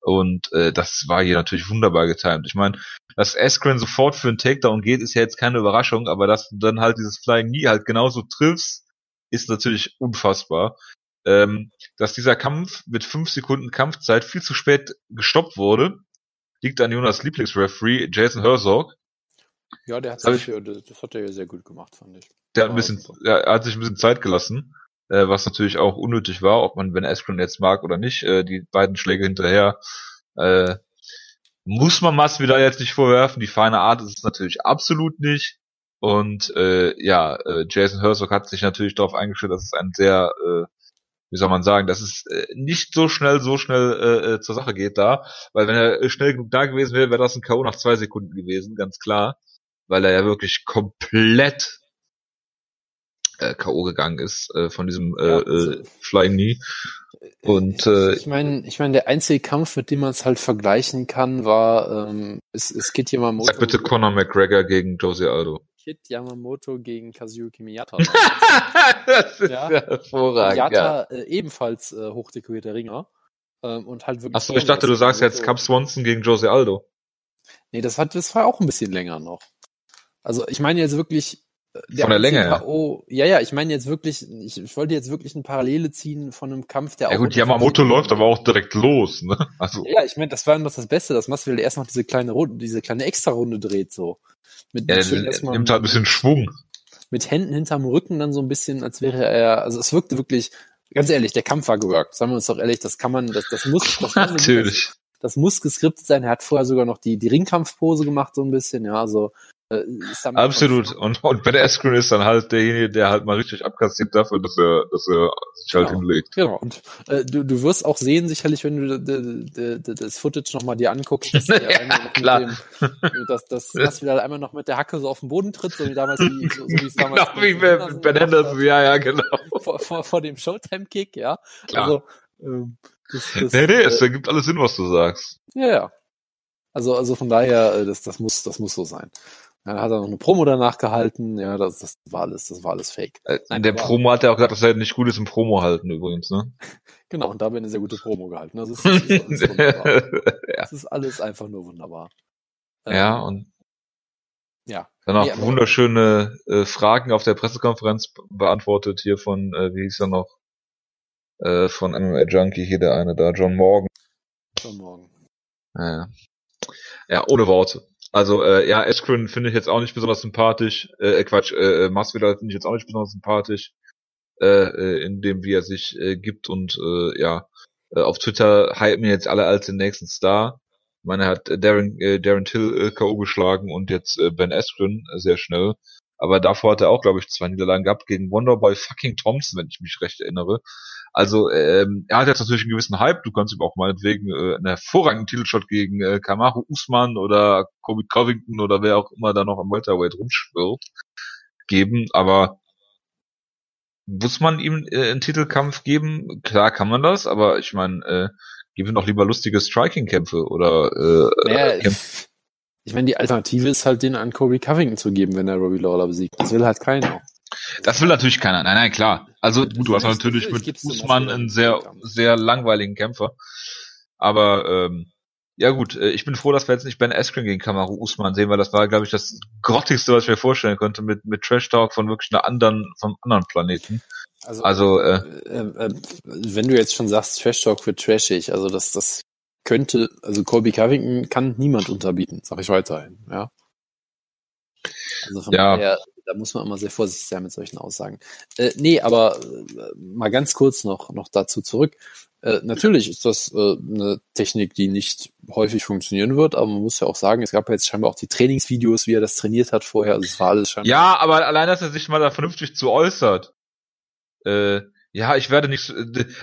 Und äh, das war hier natürlich wunderbar getimt. Ich meine, dass Askren sofort für einen Takedown geht, ist ja jetzt keine Überraschung, aber dass du dann halt dieses Flying Knee halt genauso triffst, ist natürlich unfassbar. Ähm, dass dieser Kampf mit fünf Sekunden Kampfzeit viel zu spät gestoppt wurde, liegt an Jonas Lieblingsreferee Jason Herzog. Ja, der hat sich, äh, das, hat er ja sehr gut gemacht, fand ich. Der hat ein bisschen, er hat sich ein bisschen Zeit gelassen, äh, was natürlich auch unnötig war, ob man Ben Askren jetzt mag oder nicht. Äh, die beiden Schläge hinterher äh, muss man Masvidal jetzt nicht vorwerfen. Die feine Art ist es natürlich absolut nicht. Und äh, ja, äh, Jason Herzog hat sich natürlich darauf eingestellt, dass es ein sehr, äh, wie soll man sagen, dass es äh, nicht so schnell, so schnell äh, äh, zur Sache geht da. Weil wenn er schnell genug da gewesen wäre, wäre das ein K.O. nach zwei Sekunden gewesen, ganz klar. Weil er ja wirklich komplett äh, K.O. gegangen ist äh, von diesem äh, Ja, also- äh, Flying Knee. Und äh, ich meine, ich meine, der einzige Kampf, mit dem man es halt vergleichen kann, war ähm, es, es Kid Yamamoto, sag bitte Conor McGregor gegen Jose Aldo. Kid Yamamoto gegen Kazuyuki Miyata. (laughs) das ist Ja. ja, hervorragend. Ja. Miyata äh, ebenfalls äh, hochdekorierter Ringer. Ähm, und halt wirklich. Achso, ich dachte, du sagst jetzt Cub Swanson gegen Jose Aldo. Nee, das hat, das war auch ein bisschen länger noch. Also ich meine jetzt wirklich äh, Von der Länge. K.O. Ja, ja, ich meine jetzt wirklich, ich, ich wollte jetzt wirklich eine Parallele ziehen von einem Kampf, der Ja auch gut, unter Yamamoto 15 läuft aber auch direkt los, ne? Also, Ja, ich meine, das war noch das Beste, dass Masvidal erst noch diese kleine Runde, diese kleine Extra-Runde dreht so. Mit, ja, der erstmal nimmt halt ein bisschen Schwung. mit Händen hinterm Rücken dann so ein bisschen, als wäre er, also es wirkte wirklich, ganz ehrlich, der Kampf war geworkt. Sagen wir uns doch ehrlich, das kann man, das, das muss, das, Natürlich. das muss geskriptet sein. Er hat vorher sogar noch die, die Ringkampfpose gemacht, so ein bisschen, ja, also, äh, Absolut. Und, und Ben Askren ist dann halt derjenige, der halt mal richtig abkassiert dafür, dass er, dass er sich halt Genau. hinlegt. Genau, und äh, du, du wirst auch sehen, sicherlich, wenn du das Footage nochmal dir anguckst, dass er (laughs) Ja, einmal noch klar. mit dem, dass, dass Masvidal einmal noch mit der Hacke so auf den Boden tritt, so wie damals, wie, so, so wie es damals Genau wie Ben Ben, ben Anderson, ja, ja, genau. (laughs) vor, vor, vor dem Showtime-Kick, ja. Klar. Also, ähm, das, das, nee, nee, äh, es ergibt alles Sinn, was du sagst. ja, ja. Also, also von daher, äh, das, das muss, das muss so sein. Ja, hat er noch eine Promo danach gehalten, ja, das, das war alles, das war alles fake. Äh, Nein, In der Promo hat er auch gesagt, dass er nicht gut ist im Promo halten übrigens, ne? (laughs) Genau, und da haben wir eine sehr gute Promo gehalten. Das ist, das ist alles (laughs) wunderbar. ja. Das ist alles einfach nur wunderbar. Ähm, ja, und Ja. Danach Nee, aber- wunderschöne äh, Fragen auf der Pressekonferenz be- beantwortet hier von, äh, wie hieß er noch, äh, von MMA Junkie, hier der eine da, John Morgan. Schon morgen. Ja, ja ohne Worte. Also, äh, ja, Eskren finde ich jetzt auch nicht besonders sympathisch. Äh, äh, Quatsch, äh, äh, Masvidal finde ich jetzt auch nicht besonders sympathisch. Äh, äh, in dem, wie er sich äh, gibt und äh, ja, äh, auf Twitter hypen jetzt alle als den nächsten Star. Ich meine, er hat äh, Darren, äh, Darren Till äh, K.O. geschlagen und jetzt äh, Ben Askren äh, sehr schnell. Aber davor hat er auch, glaube ich, zwei Niederlagen gehabt gegen Wonderboy fucking Thompson, wenn ich mich recht erinnere. Also ähm, er hat jetzt natürlich einen gewissen Hype. Du kannst ihm auch meinetwegen äh, einen hervorragenden Titelshot gegen äh, Kamaru Usman oder Kobe Covington oder wer auch immer da noch am Welterweight rumschwirrt geben. Aber muss man ihm äh, einen Titelkampf geben? Klar kann man das, aber ich meine, äh, gib ihm doch lieber lustige Striking-Kämpfe oder äh, Naja, äh, Kämpfe. ich meine, die Alternative ist halt, den an Kobe Covington zu geben, wenn er Robbie Lawler besiegt. Das will halt keiner. Das will natürlich keiner. Nein, nein, klar. Also gut, du hast natürlich mit Masvidal einen sehr, sehr langweiligen Kämpfer. Aber ähm, ja gut, äh, ich bin froh, dass wir jetzt nicht Ben Askren gegen Kamaru Usman sehen, weil das war, glaube ich, das grottigste, was ich mir vorstellen konnte, mit mit Trash Talk von wirklich einer anderen, vom anderen Planeten. Also, Also äh, äh, äh, wenn du jetzt schon sagst, Trash Talk wird trashig, also das, das könnte, also Colby Covington kann niemand unterbieten, sag ich weiterhin, ja. Also von Ja. daher, da muss man immer sehr vorsichtig sein mit solchen Aussagen. Äh, nee, aber äh, mal ganz kurz noch, noch dazu zurück. Äh, natürlich ist das äh, eine Technik, die nicht häufig funktionieren wird, aber man muss ja auch sagen, es gab ja jetzt scheinbar auch die Trainingsvideos, wie er das trainiert hat vorher, also es war alles scheinbar ja, aber allein, dass er sich mal da vernünftig zu äußert. Äh, ja, ich werde nicht,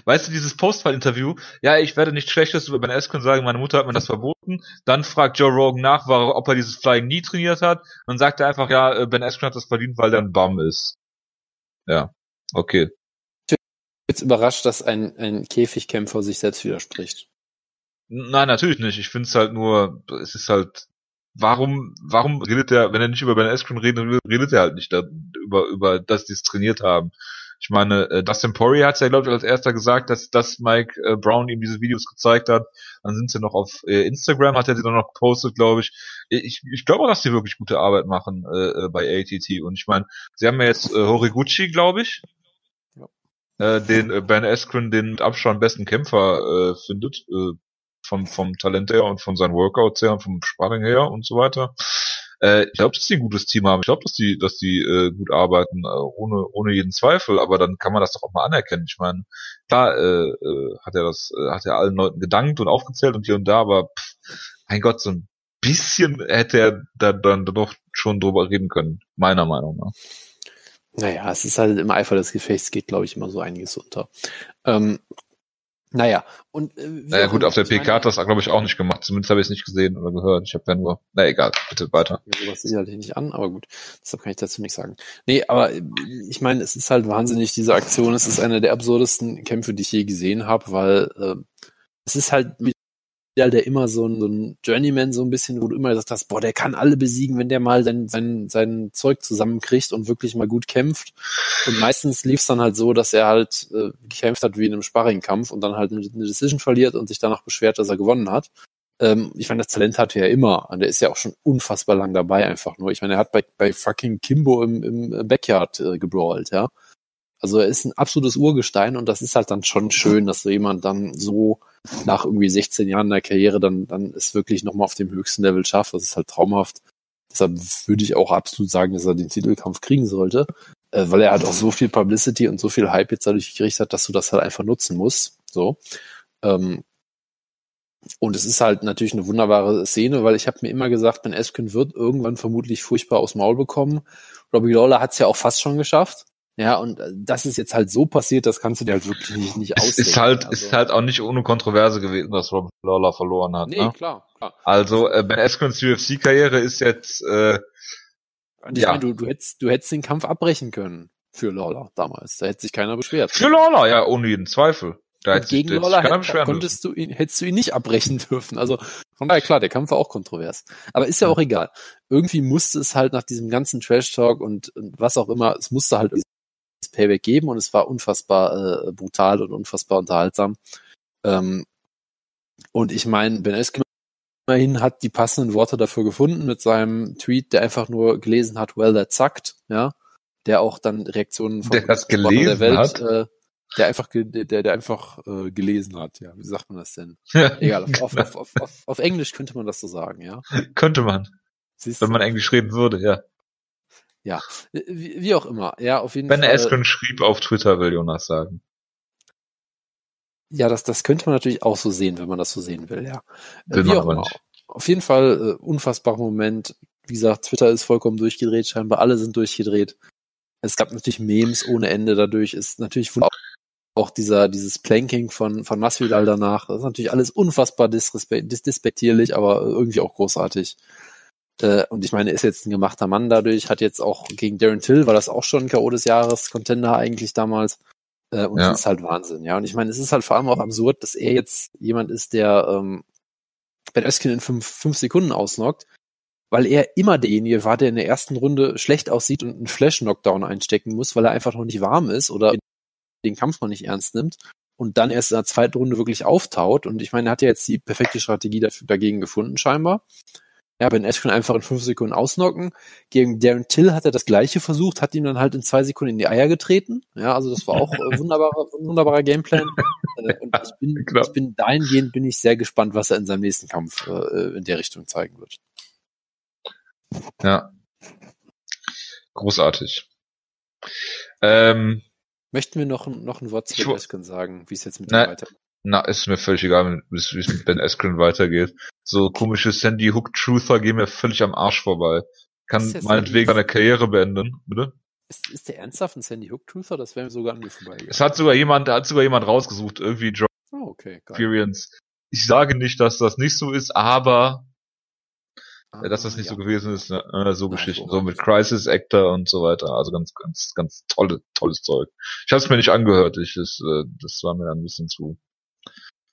weißt du, dieses Postfall-Interview, ja, ich werde nichts Schlechtes über Ben Askren sagen, meine Mutter hat mir das verboten. Dann fragt Joe Rogan nach, war- ob er dieses Flying nie trainiert hat. Dann sagt er einfach, ja, äh, Ben Askren hat das verdient, weil er ein Bum ist. Ja, okay. jetzt überrascht, dass ein, ein Käfigkämpfer sich selbst widerspricht. Nein, natürlich nicht. Ich finde es halt nur, es ist halt, warum, warum redet er, wenn er nicht über Ben Askren redet, redet er halt nicht da, über, über, dass die es trainiert haben. Ich meine, äh, Dustin Poirier hat ja, glaube ich, als erster gesagt, dass, dass Mike äh, Brown ihm diese Videos gezeigt hat. Dann sind sie noch auf äh, Instagram, hat er sie dann noch gepostet, glaube ich. Ich, ich glaube, dass sie wirklich gute Arbeit machen äh, äh, bei ATT. Und ich meine, sie haben ja jetzt äh, Horiguchi, glaube ich, äh, den äh, Ben Askren den mit Abstand besten Kämpfer äh, findet, äh, vom, vom Talent her und von seinen Workouts her und vom Sparring her und so weiter. Äh, ich glaube, dass die ein gutes Team haben. Ich glaube, dass die, dass die äh, gut arbeiten, äh, ohne, ohne jeden Zweifel. Aber dann kann man das doch auch mal anerkennen. Ich meine, klar äh, äh, hat er das, äh, hat er allen Leuten gedankt und aufgezählt und hier und da, aber pff, mein Gott, so ein bisschen hätte er da dann doch schon drüber reden können, meiner Meinung nach. Naja, es ist halt im Eifer des Gefechts geht, glaube ich, immer so einiges unter. Ähm, naja, und äh, Naja gut, auf der PK hat das, glaube ich, auch nicht gemacht. Zumindest habe ich es nicht gesehen oder gehört. Ich habe ja nur, na egal, bitte weiter. sowas sicherlich nicht an, aber gut, deshalb kann ich dazu nichts sagen. Nee, aber äh, ich meine, es ist halt wahnsinnig, diese Aktion. Es ist eine der absurdesten Kämpfe, die ich je gesehen habe, weil äh, es ist halt wieder der immer so ein, so ein Journeyman so ein bisschen, wo du immer gesagt hast, boah, der kann alle besiegen, wenn der mal sein, sein, sein Zeug zusammenkriegt und wirklich mal gut kämpft. Und meistens lief es dann halt so, dass er halt äh, gekämpft hat wie in einem Sparringkampf und dann halt eine, eine Decision verliert und sich danach beschwert, dass er gewonnen hat. Ähm, ich meine, das Talent hat er immer. Und der ist ja auch schon unfassbar lang dabei einfach nur. Ich meine, er hat bei, bei fucking Kimbo im, im Backyard äh, gebrawlt, ja. Also er ist ein absolutes Urgestein und das ist halt dann schon schön, dass so jemand dann so nach irgendwie 16 Jahren der Karriere dann, dann es wirklich nochmal auf dem höchsten Level schafft. Das ist halt traumhaft. Deshalb würde ich auch absolut sagen, dass er den Titelkampf kriegen sollte, äh, weil er halt auch so viel Publicity und so viel Hype jetzt dadurch gekriegt hat, dass du das halt einfach nutzen musst. So. Ähm, und es ist halt natürlich eine wunderbare Szene, weil ich habe mir immer gesagt, Ben Askren wird irgendwann vermutlich furchtbar aufs Maul bekommen. Robbie Lawler hat es ja auch fast schon geschafft. Ja, und äh, das ist jetzt halt so passiert, das kannst du dir halt wirklich nicht, nicht Es ausdenken. ist halt, also, ist halt auch nicht ohne Kontroverse gewesen, dass Robert Lawler verloren hat. Nee, Ne? klar, klar. Also äh, Ben Askrens UFC-Karriere ist jetzt äh, Und ich Ja. meine, du, du, hättest, du hättest den Kampf abbrechen können für Lawler damals. Da hätte sich keiner beschwert. für Lawler, ja, ohne jeden Zweifel. Da Und hätte sich gegen jetzt Lawler keiner hätt, beschweren müssen. konntest du ihn, hättest du ihn nicht abbrechen (laughs) dürfen. Also von daher klar, der Kampf war auch kontrovers. Aber ist ja auch egal. Irgendwie musste es halt nach diesem ganzen Trash-Talk und, und was auch immer, es musste halt das Payback geben und es war unfassbar äh, brutal und unfassbar unterhaltsam. Ähm, und ich meine, Ben Askren immerhin hat die passenden Worte dafür gefunden mit seinem Tweet, der einfach nur gelesen hat, well, that sucked, ja, der auch dann Reaktionen von der, das gelesen der Welt, hat. Äh, der einfach, der, der einfach äh, gelesen hat, ja. Wie sagt man das denn? Egal, auf, auf, auf, auf, auf Englisch könnte man das so sagen, ja. Könnte man. Siehst wenn man Englisch reden würde, ja. Ja, wie, wie auch immer. Ja, auf jeden ben Fall. Ben Askren schrieb auf Twitter, will Jonas sagen. Ja, das, das könnte man natürlich auch so sehen, wenn man das so sehen will, ja. Will wie auch immer. Nicht. Auf jeden Fall äh, unfassbarer Moment. Wie gesagt, Twitter ist vollkommen durchgedreht, scheinbar alle sind durchgedreht. Es gab natürlich Memes ohne Ende dadurch. Ist natürlich auch dieser, dieses Planking von, von Masvidal danach. Das ist natürlich alles unfassbar disrespektierlich, aber irgendwie auch großartig. Äh, und ich meine, ist jetzt ein gemachter Mann dadurch, hat jetzt auch gegen Darren Till, war das auch schon ein K.O. des Jahres, Contender eigentlich damals. Äh, und ja. das ist halt Wahnsinn, ja. Und ich meine, es ist halt vor allem auch absurd, dass er jetzt jemand ist, der ähm, Ben Öskin in fünf, fünf Sekunden ausnockt, weil er immer derjenige war, der in der ersten Runde schlecht aussieht und einen Flash-Knockdown einstecken muss, weil er einfach noch nicht warm ist oder den Kampf noch nicht ernst nimmt und dann erst in der zweiten Runde wirklich auftaut. Und ich meine, er hat ja jetzt die perfekte Strategie dafür, dagegen gefunden, scheinbar. Ja, Ben Askren einfach in fünf Sekunden ausnocken. Gegen Darren Till hat er das gleiche versucht, hat ihm dann halt in zwei Sekunden in die Eier getreten. Ja, also das war auch äh, (laughs) wunderbarer, wunderbarer Gameplan. Äh, und ich bin, (laughs) ich bin dahingehend bin ich sehr gespannt, was er in seinem nächsten Kampf äh, in der Richtung zeigen wird. Ja. Großartig. Ähm, Möchten wir noch, noch ein Wort zu Ben Askren sagen, wie es jetzt mit ihm weitergeht? Na, ist mir völlig egal, wie es mit Ben Askren weitergeht. So komische Sandy Hook Truther gehen mir völlig am Arsch vorbei. Kann meinetwegen seine Karriere beenden, bitte? Ist, ist der ernsthaft ein Sandy Hook Truther? Das wäre mir sogar an mir vorbei. Es hat sogar jemand, hat sogar jemand rausgesucht, irgendwie John oh, okay, Experience. Ich sage nicht, dass das nicht so ist, aber ah, dass das nicht ja. so gewesen ist, ne? Äh, so Nein, Geschichten, so mit Crisis Actor und so weiter. Also ganz, ganz, ganz tolle, tolles Zeug. Ich habe es mir nicht angehört. Ich, das, äh, das war mir ein bisschen zu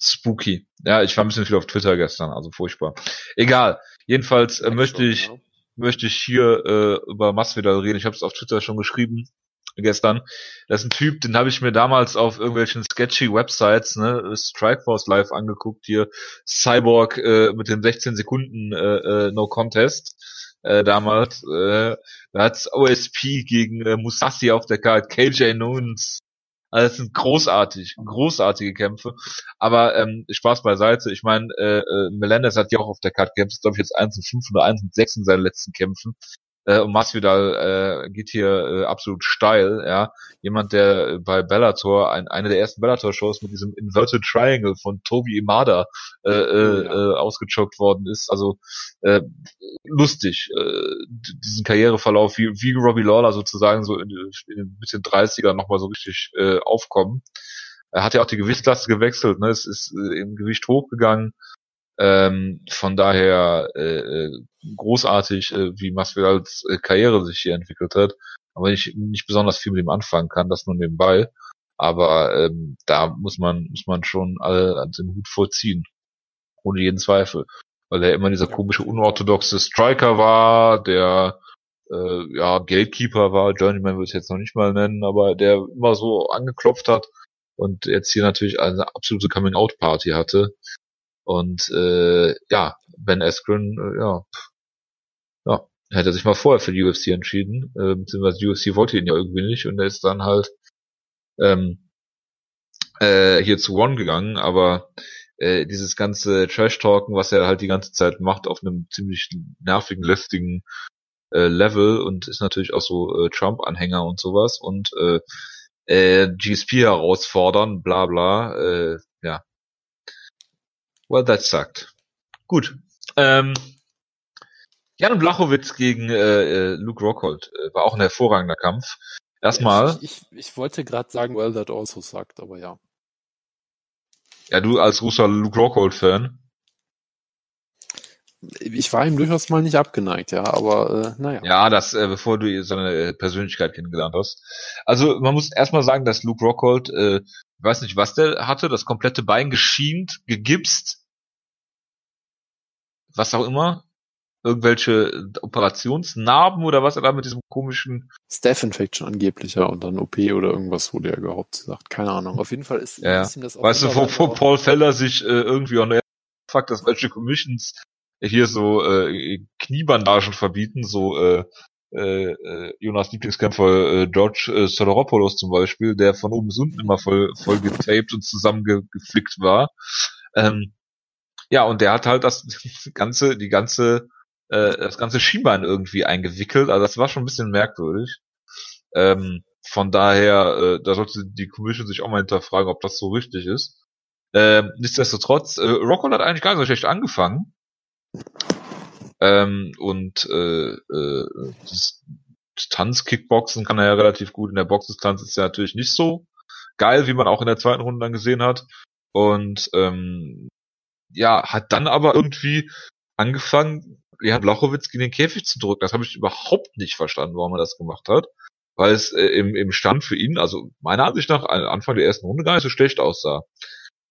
spooky. Ja, ich war ein bisschen viel auf Twitter gestern, also furchtbar. Egal. Jedenfalls äh, möchte ich möchte ich hier äh, über Masvidal reden. Ich habe es auf Twitter schon geschrieben gestern. Das ist ein Typ, den habe ich mir damals auf irgendwelchen sketchy Websites, ne, Strikeforce Live angeguckt hier, Cyborg äh, mit dem 16 Sekunden äh, äh, No Contest äh, damals. Äh, da hat's OSP gegen äh, Musashi auf der Karte, KJ Nunes also das sind großartig, großartige Kämpfe. Aber ähm, Spaß beiseite. Ich meine, äh, äh, Melendez hat ja auch auf der Card Games, glaube ich, jetzt 1 und 5 oder 1 und 6 in seinen letzten Kämpfen. Äh, und Masvidal äh, geht hier äh, absolut steil, ja. Jemand, der bei Bellator, ein, eine der ersten Bellator-Shows mit diesem Inverted Triangle von Toby Imada äh, äh, äh, ausgechockt worden ist. Also äh, lustig, äh, diesen Karriereverlauf, wie, wie Robbie Lawler sozusagen so in, in Mitte 30er nochmal so richtig äh, aufkommen. Er hat ja auch die Gewichtsklasse gewechselt, ne? Es ist äh, im Gewicht hochgegangen. Ähm, von daher äh, äh, großartig, äh, wie Masvidals äh, Karriere sich hier entwickelt hat. Aber ich nicht besonders viel mit ihm anfangen kann, das nur nebenbei. Aber ähm, da muss man muss man schon alle an den Hut vorziehen, ohne jeden Zweifel, weil er immer dieser komische unorthodoxe Striker war, der äh, ja Gatekeeper war, Journeyman würde ich jetzt noch nicht mal nennen, aber der immer so angeklopft hat und jetzt hier natürlich eine absolute Coming-out-Party hatte und äh, ja, Ben Askren, äh, ja, ja, hätte sich mal vorher für die UFC entschieden, äh, beziehungsweise die UFC wollte ihn ja irgendwie nicht und er ist dann halt ähm, äh, hier zu One gegangen, aber äh, dieses ganze Trash-Talken, was er halt die ganze Zeit macht, auf einem ziemlich nervigen, lästigen äh, Level und ist natürlich auch so äh, Trump-Anhänger und sowas und äh, äh, GSP herausfordern, bla bla, äh, Well, that sucked. Gut. Ähm, Jan Blachowitz gegen äh, äh, Luke Rockhold äh, war auch ein hervorragender Kampf. Erstmal. Ich, ich, ich wollte gerade sagen, well, that also sucked, aber ja. Ja, du als großer Luke Rockhold-Fan. Ich war ihm durchaus mal nicht abgeneigt, ja, aber äh, naja. Ja, das, äh, bevor du seine Persönlichkeit kennengelernt hast. Also man muss erstmal sagen, dass Luke Rockhold, äh, ich weiß nicht, was der hatte, das komplette Bein geschient, gegipst, was auch immer, irgendwelche Operationsnarben oder was er da mit diesem komischen Staph-Infection angeblich, ja, und dann OP oder irgendwas wurde ja überhaupt gesagt. Keine Ahnung. Auf jeden Fall ist, ja. ist ihm das auch Weißt du, wo, wo Paul Feller sich äh, irgendwie on fuck, das welche Commissions hier so äh, Kniebandagen verbieten, so äh, äh, äh, Jonas Lieblingskämpfer äh, George äh, Sodoropoulos zum Beispiel, der von oben bis unten immer voll, voll getaped und zusammengeflickt war. Ähm, ja, und der hat halt das (laughs) ganze, die ganze, äh, das ganze Schienbein irgendwie eingewickelt. Also das war schon ein bisschen merkwürdig. Ähm, von daher, äh, da sollte die Commission sich auch mal hinterfragen, ob das so richtig ist. Ähm, nichtsdestotrotz, äh, Rockwell hat eigentlich gar nicht so schlecht angefangen. Ähm, und äh, äh, das Tanz-Kickboxen kann er ja relativ gut. In der Boxdistanz ist er natürlich nicht so geil, wie man auch in der zweiten Runde dann gesehen hat. Und ähm, ja, hat dann aber irgendwie angefangen, ja, Blachowitz gegen den Käfig zu drücken. Das habe ich überhaupt nicht verstanden, warum er das gemacht hat. Weil es äh, im, im Stand für ihn, also meiner Ansicht nach, Anfang der ersten Runde gar nicht so schlecht aussah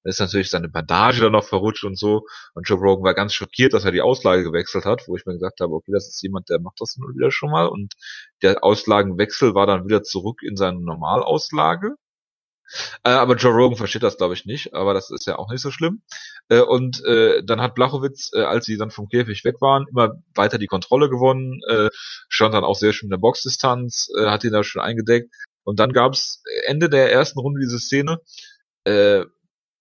ist natürlich seine Bandage dann noch verrutscht und so. Und Joe Rogan war ganz schockiert, dass er die Auslage gewechselt hat, wo ich mir gesagt habe, okay, das ist jemand, der macht das nur wieder schon mal. Und der Auslagenwechsel war dann wieder zurück in seine Normalauslage. Äh, aber Joe Rogan versteht das, glaube ich, nicht, aber das ist ja auch nicht so schlimm. Äh, und äh, dann hat Blachowitz, äh, als sie dann vom Käfig weg waren, immer weiter die Kontrolle gewonnen, äh, stand dann auch sehr schön in der Boxdistanz, äh, hat ihn da schon eingedeckt. Und dann gab es Ende der ersten Runde diese Szene, äh,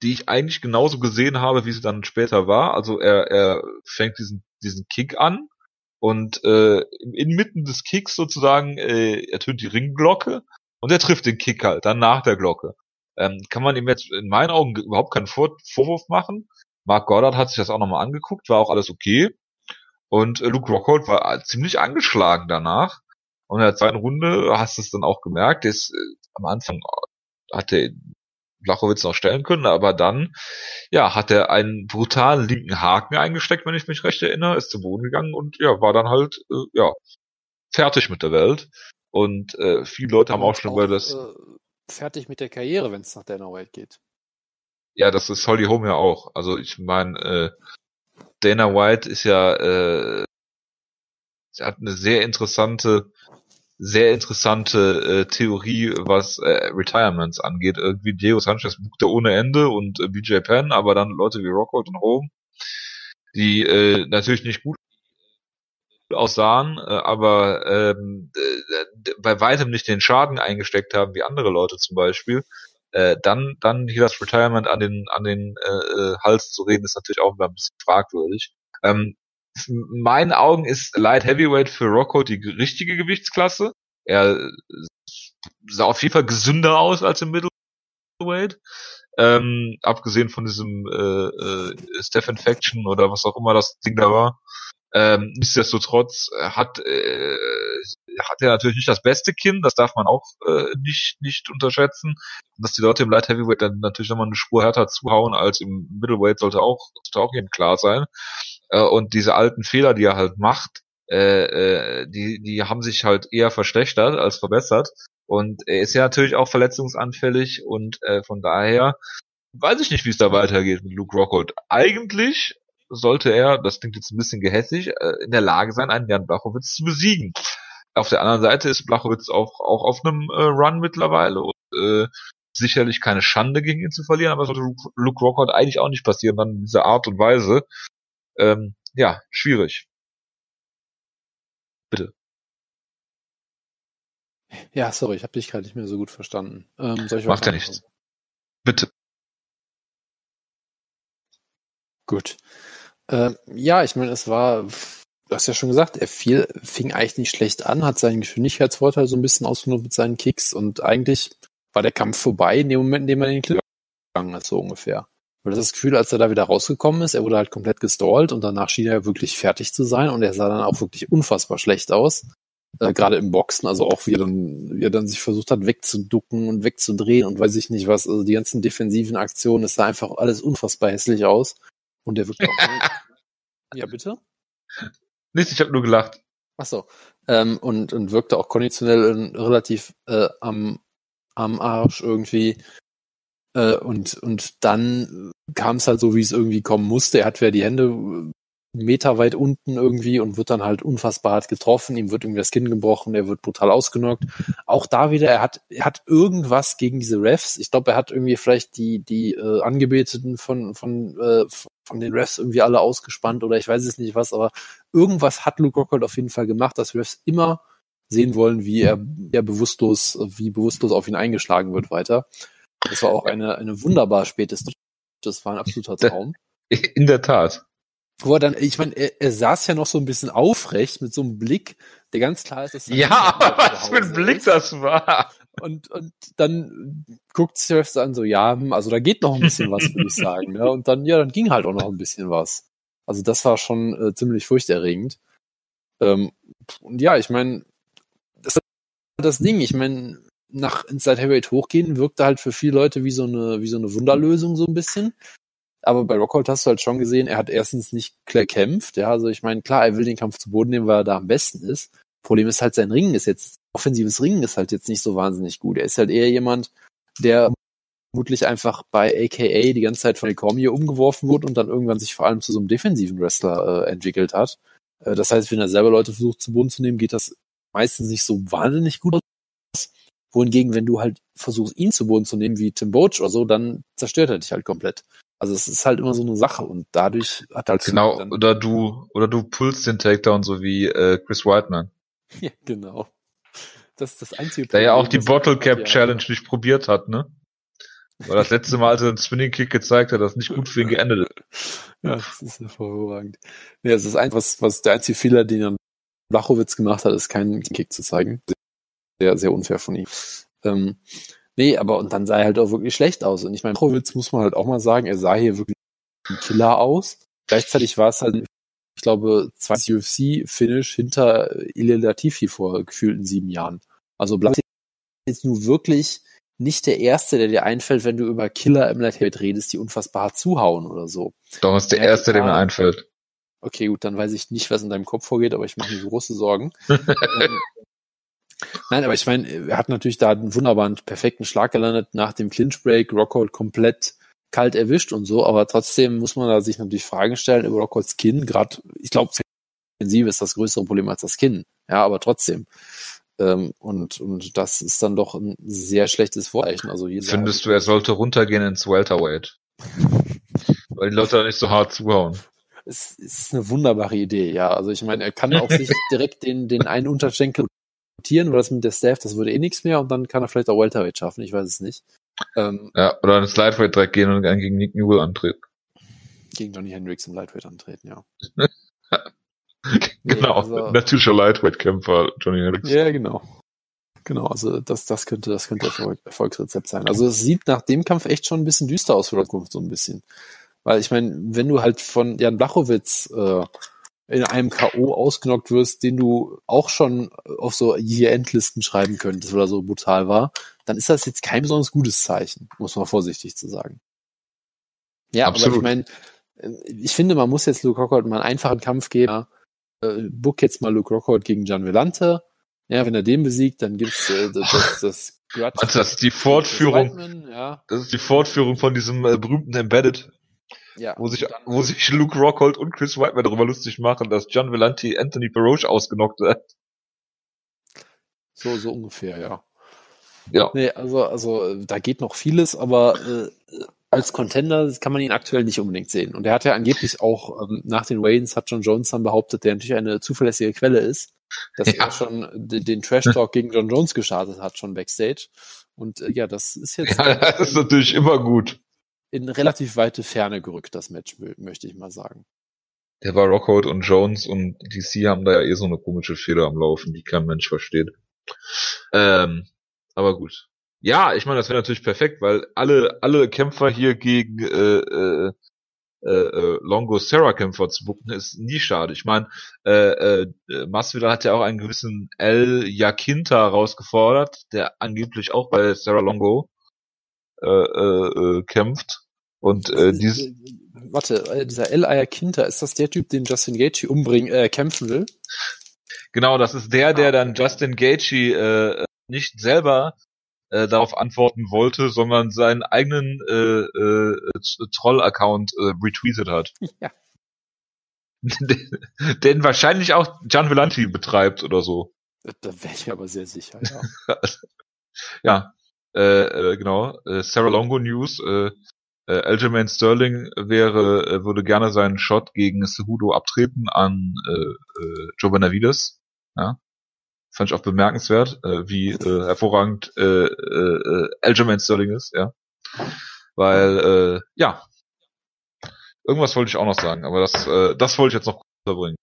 die ich eigentlich genauso gesehen habe, wie sie dann später war. Also er, er fängt diesen, diesen Kick an und äh, inmitten des Kicks sozusagen äh, ertönt die Ringglocke und er trifft den Kick halt dann nach der Glocke. Ähm, kann man ihm jetzt in meinen Augen überhaupt keinen Vor Vorwurf machen. Mark Goddard hat sich das auch nochmal angeguckt, war auch alles okay. Und äh, Luke Rockhold war ziemlich angeschlagen danach. Und in der zweiten Runde hast du es dann auch gemerkt, der ist, äh, am Anfang hatte Blachowitz noch stellen können, aber dann, ja, hat er einen brutalen linken Haken eingesteckt, wenn ich mich recht erinnere, ist zu Boden gegangen und ja, war dann halt, äh, ja, fertig mit der Welt. Und äh, viele Leute haben auch schon über das. Äh, fertig mit der Karriere, wenn es nach Dana White geht. Ja, das ist Holly Holm ja auch. Also ich meine, äh, Dana White ist ja, äh, sie hat eine sehr interessante sehr interessante äh, Theorie, was äh, Retirements angeht. Irgendwie Diego Sanchez bucht er ohne Ende und äh, BJ Penn, aber dann Leute wie Rockhold und Home, die äh, natürlich nicht gut aussahen, äh, aber ähm, äh, bei weitem nicht den Schaden eingesteckt haben wie andere Leute zum Beispiel. Äh, dann dann hier das Retirement an den an den äh, äh Hals zu reden ist natürlich auch ein bisschen fragwürdig. Ähm, in meinen Augen ist Light Heavyweight für Rocco die richtige Gewichtsklasse. Er sah auf jeden Fall gesünder aus als im Middleweight. Ähm, abgesehen von diesem äh, äh, Steph Infection oder was auch immer das Ding da war. Ähm, nichtsdestotrotz hat, äh, hat er natürlich nicht das beste Kinn, das darf man auch äh, nicht, nicht unterschätzen. dass die Leute im Light Heavyweight dann natürlich nochmal eine Spur härter zuhauen als im Middleweight sollte auch, sollte auch jedem klar sein. Äh, und diese alten Fehler, die er halt macht, äh, äh, die, die haben sich halt eher verschlechtert als verbessert. Und er ist ja natürlich auch verletzungsanfällig und äh, von daher weiß ich nicht, wie es da weitergeht mit Luke Rockhold. Eigentlich sollte er, das klingt jetzt ein bisschen gehässig, äh, in der Lage sein, einen Jan Blachowitz zu besiegen. Auf der anderen Seite ist Blachowitz auch, auch auf einem äh, Run mittlerweile und äh, sicherlich keine Schande gegen ihn zu verlieren, aber es sollte Luke Rockhold eigentlich auch nicht passieren, dann in dieser Art und Weise. Ähm, ja, schwierig. Bitte. Ja, sorry, ich habe dich gerade nicht mehr so gut verstanden. Ähm, Macht ja nichts. Bitte. Gut. Ähm, ja, ich meine, es war, du hast ja schon gesagt, er fiel, fing eigentlich nicht schlecht an, hat seinen Geschwindigkeitsvorteil so ein bisschen ausgenutzt mit seinen Kicks und eigentlich war der Kampf vorbei in dem Moment, in dem er den Clip gegangen ist, so ungefähr. Weil das Gefühl, als er da wieder rausgekommen ist, er wurde halt komplett gestallt und danach schien er wirklich fertig zu sein und er sah dann auch wirklich unfassbar schlecht aus. Äh, Gerade im Boxen, also auch wie er dann, wie er dann sich versucht hat, wegzuducken und wegzudrehen und weiß ich nicht was, also die ganzen defensiven Aktionen, es sah einfach alles unfassbar hässlich aus. Und der wirkt auch. (laughs) ja, bitte? Nichts, ich habe nur gelacht. Ach so. Ähm, und, und wirkte auch konditionell relativ äh, am, am Arsch irgendwie. Äh, und, und dann kam es halt so, wie es irgendwie kommen musste. Er hat ja die Hände Meter weit unten irgendwie und wird dann halt unfassbar hart getroffen. Ihm wird irgendwie das Kinn gebrochen, er wird brutal ausgenockt. Auch da wieder, er hat, er hat irgendwas gegen diese Refs. Ich glaube, er hat irgendwie vielleicht die, die äh, Angebeteten von, von, äh, von den Refs irgendwie alle ausgespannt oder ich weiß es nicht was, aber irgendwas hat Luke Rockhold auf jeden Fall gemacht, dass Refs immer sehen wollen, wie er, er bewusstlos, wie bewusstlos auf ihn eingeschlagen wird weiter. Das war auch eine, eine wunderbar spätes. Das war ein absoluter Traum. (laughs) In der Tat wo er dann, ich meine, er, er saß ja noch so ein bisschen aufrecht mit so einem Blick, der ganz klar ist, dass Ja, aber was für ein Blick ist. das war. Und, und dann guckt Seth an so, ja, hm, also da geht noch ein bisschen was, würde ich sagen. Ja, und dann, ja, dann ging halt auch noch ein bisschen was. Also das war schon äh, ziemlich furchterregend. Ähm, und ja, ich meine, das ist das Ding. Ich meine, nach Inside Heavyweight hochgehen wirkte halt für viele Leute wie so eine, wie so eine Wunderlösung so ein bisschen. Aber bei Rockhold hast du halt schon gesehen, er hat erstens nicht klar kämpft. Ja, also ich meine, klar, er will den Kampf zu Boden nehmen, weil er da am besten ist. Problem ist halt, sein Ringen ist jetzt, offensives Ringen ist halt jetzt nicht so wahnsinnig gut. Er ist halt eher jemand, der vermutlich einfach bei AKA die ganze Zeit von Cormier umgeworfen wurde und dann irgendwann sich vor allem zu so einem defensiven Wrestler äh, entwickelt hat. Äh, das heißt, wenn er selber Leute versucht zu Boden zu nehmen, geht das meistens nicht so wahnsinnig gut aus. Wohingegen, wenn du halt versuchst, ihn zu Boden zu nehmen, wie Tim Boach oder so, dann zerstört er dich halt komplett. Also es ist halt immer so eine Sache und dadurch hat halt genau oder du oder du pulst den Takedown so wie äh, Chris Whiteman. (laughs) Ja, genau. Das ist das einzige. Der Problem, ja auch die Bottle Cap Challenge nicht probiert hat, ne? Weil das letzte Mal, als er einen Spinning Kick gezeigt hat, das nicht gut für ihn geendet ist. (laughs) Ja, das ist hervorragend. Ja, es ist einfach, was, was der einzige Fehler, den dann Blachowitz gemacht hat, ist keinen Kick zu zeigen. Sehr, sehr unfair von ihm. Ähm, Nee, aber und dann sah er halt auch wirklich schlecht aus. Und ich meine, Prowitz muss man halt auch mal sagen, er sah hier wirklich ein Killer aus. Gleichzeitig war es halt, ich glaube, zwei UFC-Finish hinter Ilya Latifi vor gefühlten sieben Jahren. Also Blanc ist jetzt nur wirklich nicht der Erste, der dir einfällt, wenn du über Killer im Lightweight redest, die unfassbar hart zuhauen oder so. Doch, ist der ja, Erste, der mir einfällt. Okay, gut, dann weiß ich nicht, was in deinem Kopf vorgeht, aber ich mache mir große Sorgen. (laughs) ähm, Nein, aber ich meine, er hat natürlich da einen wunderbaren, perfekten Schlag gelandet nach dem Clinch-Break, Rockhold komplett kalt erwischt und so, aber trotzdem muss man da sich natürlich Fragen stellen über Rockholds Kinn, gerade, ich glaube, Offensive ist das größere Problem als das Kinn, ja, aber trotzdem. Ähm, und, und das ist dann doch ein sehr schlechtes Vorzeichen. Also Findest du, er sollte runtergehen ins Welterweight? (laughs) Weil die Leute da nicht so hart zuhauen. Es ist eine wunderbare Idee, ja. Also ich meine, er kann auch sich direkt den, den einen Unterschenkel rotieren oder das mit der Staff, das würde eh nichts mehr und dann kann er vielleicht auch Welterweight schaffen, ich weiß es nicht. Ähm, ja, oder ins Lightweight direkt gehen und gegen Nick Newell antreten. Gegen Johnny Hendricks im Lightweight antreten, ja. (laughs) genau, nee, also, natürlicher Lightweight-Kämpfer Johnny Hendricks. Ja, genau. Genau, also das, das könnte, das könnte Erfolg, Erfolgsrezept sein. Also es sieht nach dem Kampf echt schon ein bisschen düster aus für die Zukunft, so ein bisschen. Weil ich meine, wenn du halt von Jan Blachowitz äh, in einem K.O. ausgenockt wirst, den du auch schon auf so Year-End-Listen schreiben könntest, weil er so brutal war, dann ist das jetzt kein besonders gutes Zeichen, muss man vorsichtig zu sagen. Ja, Absolut. aber ich meine, äh, ich finde, man muss jetzt Luke Rockhold mal einen einfachen Kampf geben. Äh, book jetzt mal Luke Rockhold gegen Gian Vellante. Ja, wenn er den besiegt, dann gibt's äh, das, das, das Grudge. Also das ist die Fortführung. Ja. Das ist die Fortführung von diesem äh, berühmten Embedded ja, wo sich, wo sich Luke Rockhold und Chris Whiteman darüber lustig machen, dass John Vellanti Anthony Baroche ausgenockt hat. So, so ungefähr, ja. Ja. Nee, also, also, da geht noch vieles, aber äh, als Contender kann man ihn aktuell nicht unbedingt sehen. Und er hat ja angeblich auch ähm, nach den Waynes hat John Jones dann behauptet, der natürlich eine zuverlässige Quelle ist, dass ja. er schon den, den Trash Talk gegen John Jones gestartet hat, schon backstage. Und äh, ja, das ist jetzt. (laughs) Ja, das ist natürlich immer gut in relativ weite Ferne gerückt, das Match, möchte ich mal sagen. Der war Rockhold und Jones und DC haben da ja eh so eine komische Fehler am Laufen, die kein Mensch versteht. Ähm, aber gut. Ja, ich meine, das wäre natürlich perfekt, weil alle alle Kämpfer hier gegen äh, äh, äh, Longo Serra Kämpfer zu bucken ist nie schade. Ich meine, äh, äh, Masvidal hat ja auch einen gewissen El Yakinta rausgefordert, der angeblich auch bei Sarah Longo äh, äh, äh, kämpft. Und äh, dieses. Äh, warte, äh, dieser El Ayakinta, ist das der Typ, den Justin Gaethje umbringen, äh, kämpfen will? Genau, das ist der, der ah, dann Justin Gaethje äh, nicht selber äh, darauf antworten wollte, sondern seinen eigenen äh, äh, Troll-Account äh, retweetet hat. (laughs) Ja. den, (laughs) den wahrscheinlich auch Gian Villanti betreibt oder so. Da, wäre ich aber sehr sicher, ja. (laughs) ja, äh, äh, genau. Äh, Sarah Longo News. Äh, äh, Aljamain Sterling wäre, äh, würde gerne seinen Shot gegen Cejudo abtreten an äh, äh, Joe Benavides. Ja. Fand ich auch bemerkenswert, äh, wie äh, hervorragend äh, äh, Aljamain Sterling ist, ja. Weil, äh, ja, irgendwas wollte ich auch noch sagen, aber das, äh, das wollte ich jetzt noch unterbringen.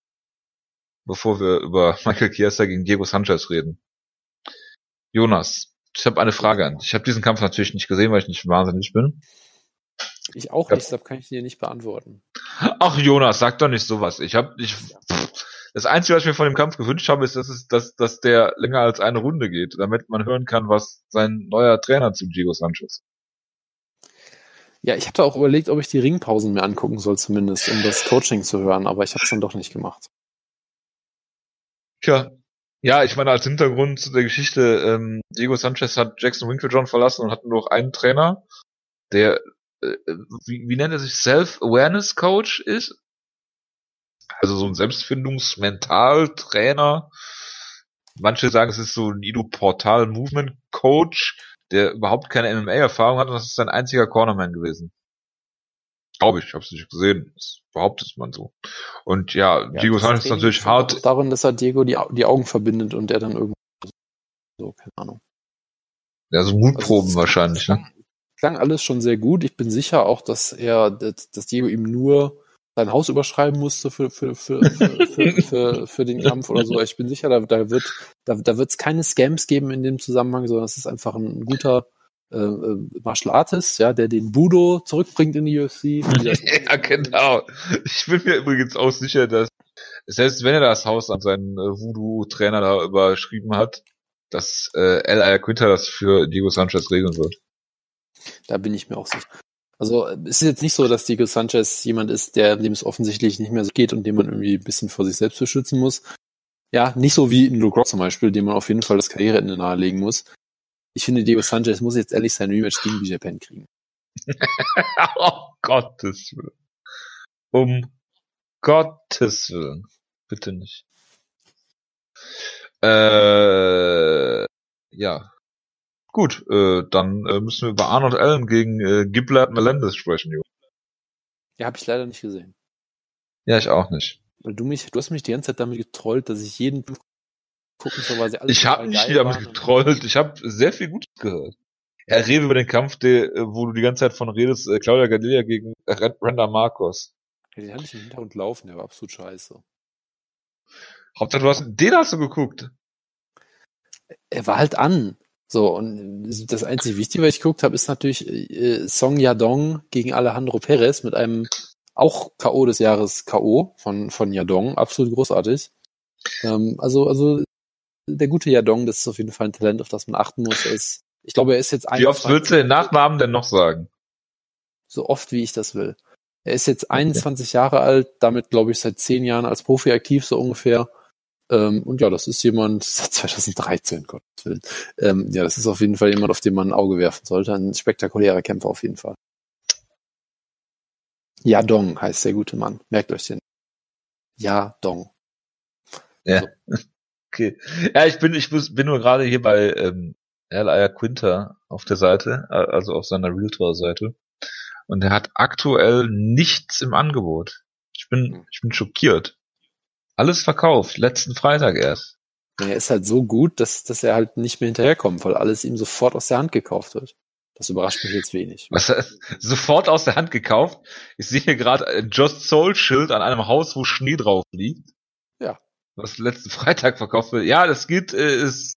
Bevor wir über (laughs) Michael Chiesa gegen Diego Sanchez reden. Jonas, ich habe eine Frage an. Ich habe diesen Kampf natürlich nicht gesehen, weil ich nicht wahnsinnig bin. Ich auch nicht, deshalb kann ich dir nicht beantworten. Ach Jonas, sag doch nicht sowas. Ich habe ich das einzige, was ich mir von dem Kampf gewünscht habe, ist, dass es, dass, dass der länger als eine Runde geht, damit man hören kann, was sein neuer Trainer zu Diego Sanchez. Ja, ich hatte auch überlegt, ob ich die Ringpausen mir angucken soll, zumindest, um das Coaching zu hören, aber ich habe es dann doch nicht gemacht. Tja, ja, ich meine, als Hintergrund zu der Geschichte, ähm, Diego Sanchez hat Jackson Winklejohn verlassen und hat nur noch einen Trainer, der äh, wie, wie nennt er sich, Self-Awareness-Coach ist. Also so ein Selbstfindungsmental-Trainer. Manche sagen, es ist so ein Ido Portal Movement Coach, der überhaupt keine MMA-Erfahrung hat und das ist sein einziger Cornerman gewesen. Glaube ich, ich habe es nicht gesehen. Das behauptet man so. Und ja, ja Diego Sanchez ist natürlich hart. Darin, dass er Diego die, die Augen verbindet und der dann irgendwie so, keine Ahnung. Ja, so Mutproben also, wahrscheinlich, ne? klang alles schon sehr gut. Ich bin sicher auch, dass er, dass Diego ihm nur sein Haus überschreiben musste für, für, für, für, für, für, für den Kampf oder so. Ich bin sicher, da, da wird da, da wird es keine Scams geben in dem Zusammenhang, sondern es ist einfach ein guter äh, äh Martial Artist, ja, der den Budo zurückbringt in die UFC. (laughs) ja, genau. Ich bin mir übrigens auch sicher, dass selbst wenn er das Haus an seinen äh, Voodoo-Trainer da überschrieben hat, dass äh, L. Quinter das für Diego Sanchez regeln wird. Da bin ich mir auch sicher. Also es ist jetzt nicht so, dass Diego Sanchez jemand ist, der dem es offensichtlich nicht mehr so geht und dem man irgendwie ein bisschen vor sich selbst beschützen muss. Ja, nicht so wie in Grock zum Beispiel, dem man auf jeden Fall das Karriereende nahelegen muss. Ich finde, Diego Sanchez muss jetzt ehrlich sein Rematch gegen BJ Penn kriegen. oh (laughs) Gottes Willen. Um Gottes Willen. Bitte nicht. Äh, ja, Gut, äh, dann äh, müssen wir über Arnold Allen gegen äh, Giblert Melendez sprechen, Jo. Ja, habe ich leider nicht gesehen. Ja, ich auch nicht. Weil du mich, du hast mich die ganze Zeit damit getrollt, dass ich jeden gucken soll, weil sie alles Ich habe nicht damit getrollt, ich habe sehr viel Gutes gehört. Er redet über den Kampf, der, äh, wo du die ganze Zeit von redest, äh, Claudia Gadelia gegen Brenda Marcos. Ja, den hatte ich im Hintergrund laufen, der war absolut scheiße. Hauptsache, du hast, den hast du geguckt. Er war halt an. So, und das einzige Wichtige, was ich geguckt habe, ist natürlich äh, Song Yadong gegen Alejandro Perez mit einem auch K.O. des Jahres K.O. von, von Yadong. Absolut großartig. Ähm, also, also der gute Yadong, das ist auf jeden Fall ein Talent, auf das man achten muss. Er ist, ich glaube, er ist jetzt Wie oft willst du den Nachnamen denn noch sagen? So oft, wie ich das will. Er ist jetzt 21 okay. Jahre alt, damit glaube ich seit zehn Jahren als Profi aktiv, so ungefähr. Ähm, und ja, das ist jemand, (laughs) seit 2013, Gottes Willen. Ähm, ja, das ist auf jeden Fall jemand, auf den man ein Auge werfen sollte. Ein spektakulärer Kämpfer auf jeden Fall. Yadong heißt der gute Mann. Merkt euch den. Yadong. Ja. So. Okay. Ja, ich bin, ich bin nur gerade hier bei ähm, L.I.A. Quinter auf der Seite, also auf seiner Realtor-Seite. Und er hat aktuell nichts im Angebot. Ich bin, hm. ich bin schockiert. Alles verkauft, letzten Freitag erst. Er ist halt so gut, dass, dass er halt nicht mehr hinterherkommt, weil alles ihm sofort aus der Hand gekauft wird. Das überrascht mich jetzt wenig. Was heißt, sofort aus der Hand gekauft? Ich sehe hier gerade ein Just Soul Schild an einem Haus, wo Schnee drauf liegt. Ja. Was letzten (laughs) Freitag verkauft wird. Ja, das geht, äh, ist,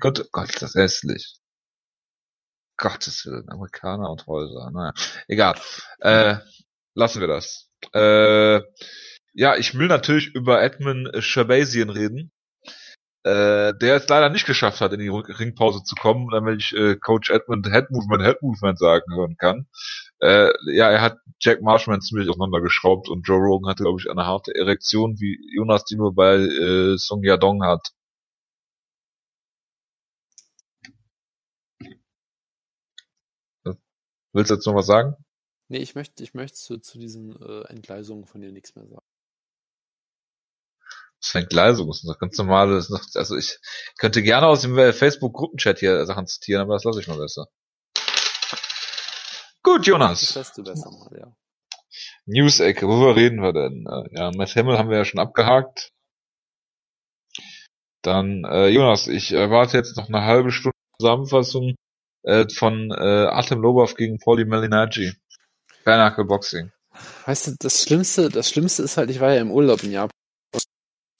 Gott, Gott, ist das hässlich. Gottes Willen, Amerikaner und Häuser. Naja, egal. Äh, lassen wir das. Äh, ja, ich will natürlich über Edmund Shabazian reden, äh, der es leider nicht geschafft hat, in die Ringpause zu kommen, damit ich äh, Coach Edmund Head Movement, Head Movement sagen hören kann. Äh, ja, er hat Jack Marshman ziemlich auseinandergeschraubt und Joe Rogan hatte, glaube ich, eine harte Erektion, wie Jonas die nur bei äh, Song Yadong hat. Willst du jetzt noch was sagen? Nee, ich möchte, ich möchte zu, zu diesen äh, Entgleisungen von dir nichts mehr sagen. Das ist ein Gleisung, das ist noch ganz normale, also ich könnte gerne aus dem äh, Facebook-Gruppenchat hier Sachen zitieren, aber das lasse ich mal besser. Gut, Jonas. lässt du besser mal, ja. News-Ecke, worüber reden wir denn? Äh, Ja, Matt Hamill haben wir ja schon abgehakt. Dann, äh, Jonas, ich erwarte jetzt noch eine halbe Stunde Zusammenfassung äh, von äh, Artem Lobov gegen Paulie Malignaggi. Bare Boxing. Weißt du, das Schlimmste, das Schlimmste ist halt, ich war ja im Urlaub in Japan.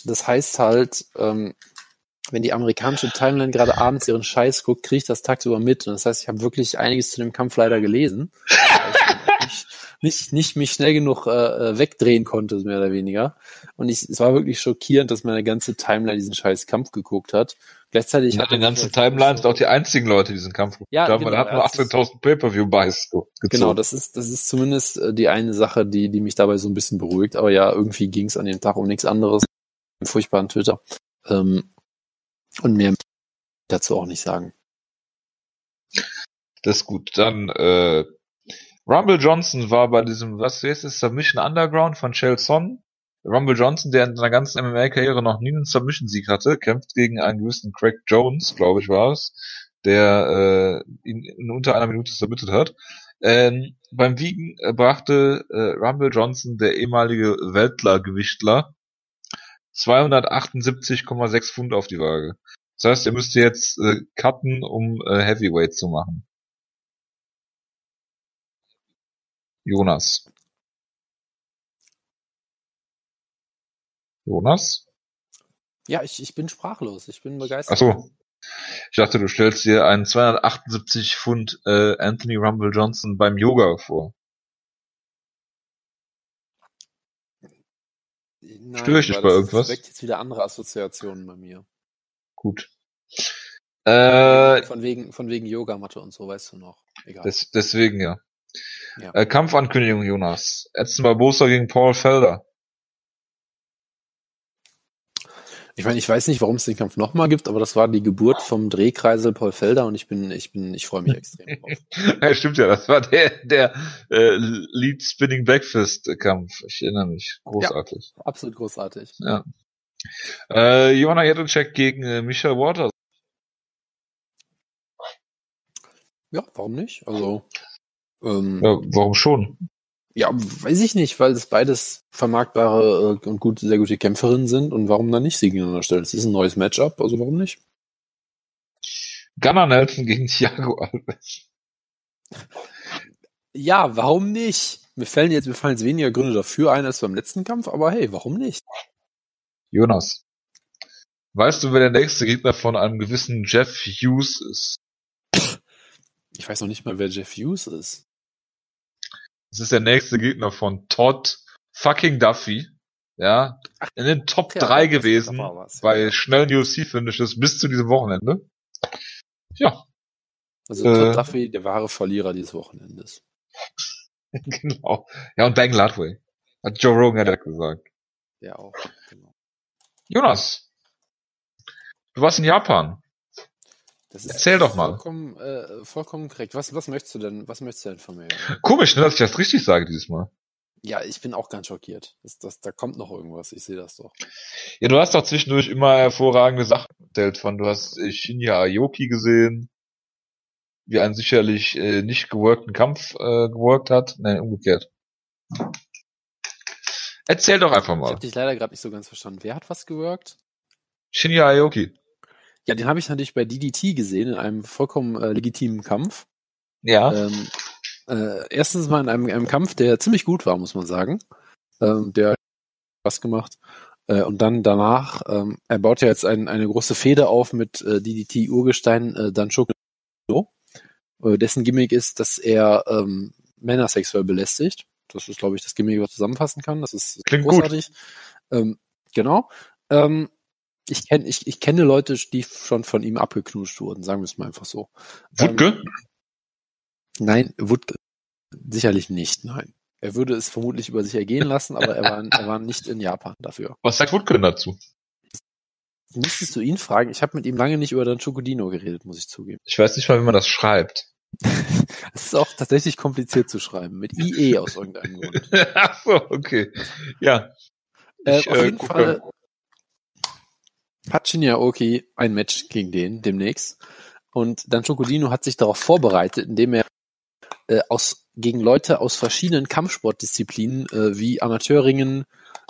Das heißt halt, ähm, wenn die amerikanische Timeline gerade abends ihren Scheiß guckt, kriege ich das tagsüber mit. Und das heißt, ich habe wirklich einiges zu dem Kampf leider gelesen. nicht, nicht, nicht mich schnell genug äh, wegdrehen konnte, mehr oder weniger. Und ich, es war wirklich schockierend, dass meine ganze Timeline diesen scheiß Kampf geguckt hat. Gleichzeitig hat den ganzen Timelines sind auch die einzigen Leute, die diesen Kampf geguckt Ja, haben, genau, er hat nur ja, das ist- 18.000 Pay-Per-View-Buys. Genau, das ist, das ist zumindest äh, die eine Sache, die, die mich dabei so ein bisschen beruhigt. Aber ja, irgendwie ging es an dem Tag um nichts anderes. Einen furchtbaren Twitter. Ähm, und mehr dazu auch nicht sagen. Das ist gut. Dann, äh, Rumble Johnson war bei diesem, was ist es, Submission Underground von Chael Son. Rumble Johnson, der in seiner ganzen MMA-Karriere noch nie einen Submission-Sieg hatte, kämpft gegen einen gewissen Craig Jones, glaube ich war es, der äh, ihn in unter einer Minute submitted hat. Ähm, beim Wiegen äh, brachte äh, Rumble Johnson, der ehemalige Weltler-Gewichtler, 278,6 Pfund auf die Waage. Das heißt, er müsste jetzt äh, cutten, um äh, Heavyweight zu machen. Jonas. Jonas? Ja, ich, ich bin sprachlos. Ich bin begeistert. Ach so. Ich dachte, du stellst dir einen 278 Pfund äh, Anthony Rumble Johnson beim Yoga vor. Nein, Störe ich dich bei irgendwas? Das weckt jetzt wieder andere Assoziationen bei mir. Gut. Äh, Von wegen, von wegen Yogamatte und so, weißt du noch. Egal. des, deswegen ja. Ja. Äh, Kampfankündigung, Jonas. Edson Barbosa gegen Paul Felder. Ich meine, ich weiß nicht, warum es den Kampf nochmal gibt, aber das war die Geburt vom Drehkreisel Paul Felder und ich bin, ich bin, ich freue mich extrem drauf. (laughs) ja, stimmt ja, das war der, der äh, Lead Spinning Backfist Kampf. Ich erinnere mich. Großartig. Absolut großartig. Ja. Äh, Johanna Jedrzejczyk gegen äh, Michael Waters. Ja, warum nicht? Also, ähm, Ja, warum schon? Ja, weiß ich nicht, weil es beides vermarktbare äh, und gut, sehr gute Kämpferinnen sind und warum dann nicht sie gegeneinander stellen? Es ist ein neues Matchup, also warum nicht? Gunnar Nelson gegen (laughs) Thiago Alves. Ja, warum nicht? Mir fallen jetzt, mir fallen jetzt weniger Gründe dafür ein als beim letzten Kampf, aber hey, warum nicht? Jonas. Weißt du, wer der nächste Gegner von einem gewissen Jeff Hughes ist? Ich weiß noch nicht mal, wer Jeff Hughes ist. Das ist der nächste Gegner von Todd fucking Duffy. Ja, in den Top Ja, 3 das- gewesen was, bei ja. schnellen UFC-Finishes bis zu diesem Wochenende. Ja, Also Äh. Todd Duffy, der wahre Verlierer dieses Wochenendes. (laughs) genau. Ja, und Bang Ludwig. Hat Joe Rogan ja direkt gesagt. Der auch. Genau. Jonas. Du warst in Japan. Erzähl doch mal. Vollkommen, äh, vollkommen korrekt. Was, was möchtest du denn, was möchtest du denn von mir? Komisch, ne, dass ich das richtig sage dieses Mal. Ja, ich bin auch ganz schockiert. Das, das, da kommt noch irgendwas. Ich sehe das doch. Ja, du hast doch zwischendurch immer hervorragende Sachen erzählt von. Du hast äh, Shinya Aoki gesehen, wie einen sicherlich äh, nicht geworkten Kampf äh, geworkt hat. Nein, umgekehrt. Erzähl doch einfach Ich mal. habe dich leider gerade nicht so ganz verstanden. Wer hat was geworkt? Shinya Aoki. Ja, den habe ich natürlich bei DDT gesehen, in einem vollkommen äh, legitimen Kampf. Ja. Ähm, äh, erstens mal in einem, einem Kampf, der ziemlich gut war, muss man sagen. Ähm, der hat Spaß gemacht. Äh, und dann danach, ähm, er baut ja jetzt ein, eine große Feder auf mit äh, DDT Urgestein äh, Danshoku. Äh, dessen Gimmick ist, dass er ähm, Männer sexuell belästigt. Das ist, glaube ich, das Gimmick, was zusammenfassen kann. Das ist Klingt gut. großartig. Ähm, genau. Ähm, ich, kenn, ich, ich kenne Leute, die schon von ihm abgeknuscht wurden, sagen wir es mal einfach so. Wutke? Nein, Wutke sicherlich nicht, nein. Er würde es vermutlich über sich ergehen lassen, aber er war, er war nicht in Japan dafür. Was sagt Wutke denn dazu? Müsstest du ihn fragen? Ich habe mit ihm lange nicht über Dan Chokodino geredet, muss ich zugeben. Ich weiß nicht mal, wie man das schreibt. (laughs) Es ist auch tatsächlich kompliziert zu schreiben, mit IE aus irgendeinem Grund. (laughs) Ach so, okay. Ja. Äh, Ich, auf äh, jeden gucke. Fall, hat Shinya Aoki ein Match gegen den demnächst. Und dann Chocolino hat sich darauf vorbereitet, indem er äh, aus, gegen Leute aus verschiedenen Kampfsportdisziplinen äh, wie Amateurringen,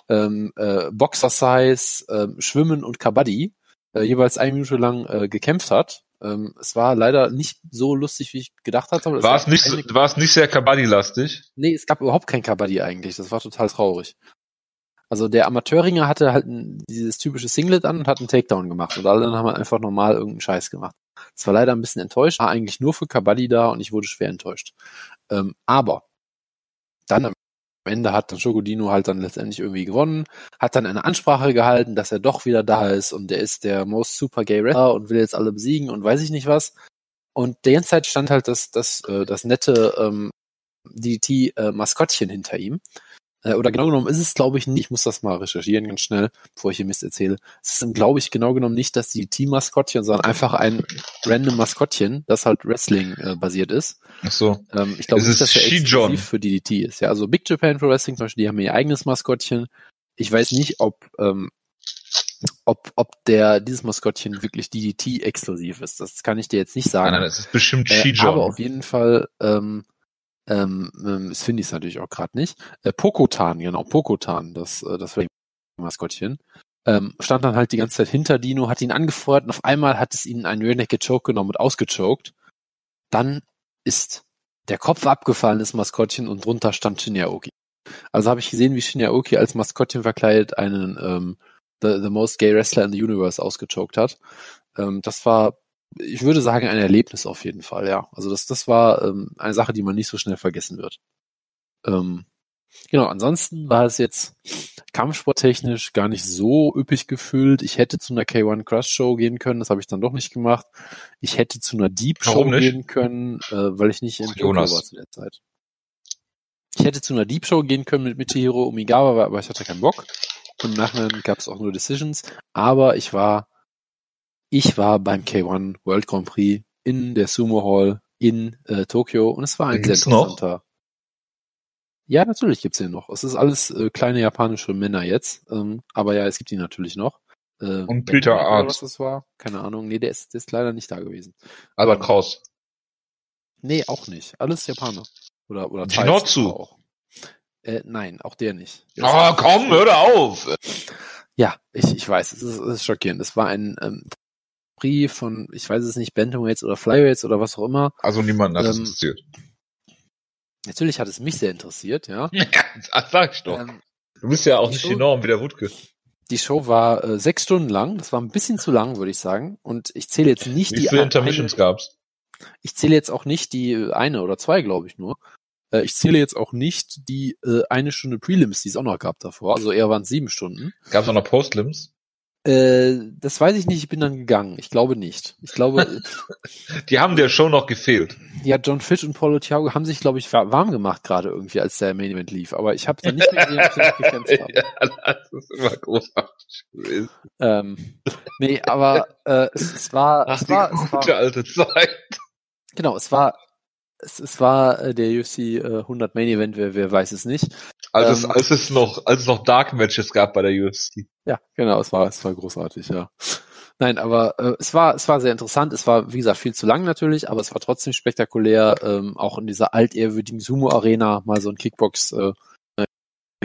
ähm, äh, Boxersize, äh, Schwimmen und Kabaddi äh, jeweils eine Minute lang äh, gekämpft hat. Ähm, es war leider nicht so lustig, wie ich gedacht hatte. War es nicht, eine... war es nicht sehr Kabaddi-lastig? Nee, es gab überhaupt kein Kabaddi eigentlich. Das war total traurig. Also der Amateurringer hatte halt ein, dieses typische Singlet an und hat einen Takedown gemacht und alle haben einfach normal irgendeinen Scheiß gemacht. Das war leider ein bisschen enttäuscht, war eigentlich nur für Kabaddi da und ich wurde schwer enttäuscht. Ähm, aber dann am Ende hat dann Shogodino halt dann letztendlich irgendwie gewonnen, hat dann eine Ansprache gehalten, dass er doch wieder da ist und der ist der most super gay Wrestler und will jetzt alle besiegen und weiß ich nicht was. Und die ganze Zeit stand halt das, das, äh, das nette ähm, DDT-Maskottchen äh, hinter ihm. Äh, oder genau genommen ist es, glaube ich, nicht, ich muss das mal recherchieren ganz schnell, bevor ich hier Mist erzähle. Es ist, glaube ich, genau genommen nicht das DDT-Maskottchen, sondern einfach ein random Maskottchen, das halt Wrestling äh, basiert ist. Ach so. Ähm, ich glaube nicht, dass er exklusiv für DDT ist. Ja, also Big Japan Pro Wrestling zum Beispiel, die haben ihr eigenes Maskottchen. Ich weiß nicht, ob ähm, ob, ob der dieses Maskottchen wirklich DDT exklusiv ist. Das kann ich dir jetzt nicht sagen. Nein, nein, das ist bestimmt Shijon. Äh, aber auf jeden Fall ähm, ähm, ähm, das finde ich natürlich auch gerade nicht. Äh, Pokotan, genau, Pokotan, das, äh, das Maskottchen. Ähm, stand dann halt die ganze Zeit hinter Dino, hat ihn angefeuert und auf einmal hat es ihn einen Naked Choke genommen und ausgechoked. Dann ist der Kopf abgefallen, das Maskottchen, und drunter stand Shinyaoki. Also habe ich gesehen, wie Shinyaoki als Maskottchen verkleidet einen ähm, the, the Most Gay Wrestler in the Universe ausgechoked hat. Ähm, das war ich würde sagen, ein Erlebnis auf jeden Fall, ja. Also das, das war ähm, eine Sache, die man nicht so schnell vergessen wird. Ähm, genau, ansonsten war es jetzt kampfsporttechnisch gar nicht so üppig gefüllt. Ich hätte zu einer K1 Crush Show gehen können, das habe ich dann doch nicht gemacht. Ich hätte zu einer Deep Show gehen können, äh, weil ich nicht in Tokio war zu der Zeit. Ich hätte zu einer Deep Show gehen können mit Michihiro Umigawa, aber ich hatte keinen Bock. Und im Nachhinein gab es auch nur Decisions. Aber ich war ich war beim K1 World Grand Prix in der Sumo Hall in äh, Tokio und es war ein sehr interessanter. Noch? Ja, natürlich gibt's den noch. Es ist alles äh, kleine japanische Männer jetzt, ähm, aber ja, es gibt die natürlich noch. Äh, und Peter Art. Was das war? Keine Ahnung. Nee, der ist, der ist leider nicht da gewesen. Albert ähm, Kraus. Nee, auch nicht. Alles Japaner. Oder, oder Jinotsu. Auch. Äh, nein, auch der nicht. Ah, oh, komm, hör auf! Ja, ich, ich weiß, es ist, es ist schockierend. Es war ein ähm, Prix von, ich weiß es nicht, Bantamweights oder Flyweights oder was auch immer. Also niemanden hat ähm, es interessiert. Natürlich hat es mich sehr interessiert, ja. (laughs) ja das sag ich doch. Ähm, du bist ja auch nicht Show, enorm wie der Wutke. Die Show war äh, sechs Stunden lang. Das war ein bisschen zu lang, würde ich sagen. Und ich zähle jetzt nicht wie die. Wie viele Intermissions gab's? Ich zähle jetzt auch nicht die eine oder zwei, glaube ich nur. Äh, ich zähle jetzt auch nicht die äh, eine Stunde Prelims, die es auch noch gab davor. Also eher waren es sieben Stunden. Gab es auch noch Postlims? Äh, das weiß ich nicht, ich bin dann gegangen. Ich glaube nicht. Ich glaube. (laughs) die haben der Show noch gefehlt. Ja, John Fish und Paulo Thiago haben sich, glaube ich, warm gemacht gerade irgendwie, als der Main Event lief. Aber ich habe dann nicht mehr gesehen, ob sie noch gekämpft haben. Ja, das ist immer großartig gewesen. Ähm, nee, aber äh, es, es war. Ach, es war, die gute es war, alte Zeit. Genau, es war es, es war äh, der UFC äh, 100 Main Event, wer, wer weiß es nicht. Als, ähm, es, als es noch, als es noch Dark Matches gab bei der UFC. Ja, genau, es war, es war großartig, ja. Nein, aber äh, es war, es war sehr interessant. Es war, wie gesagt, viel zu lang natürlich, aber es war trotzdem spektakulär. Ähm, auch in dieser altehrwürdigen Sumo Arena mal so ein Kickbox, äh,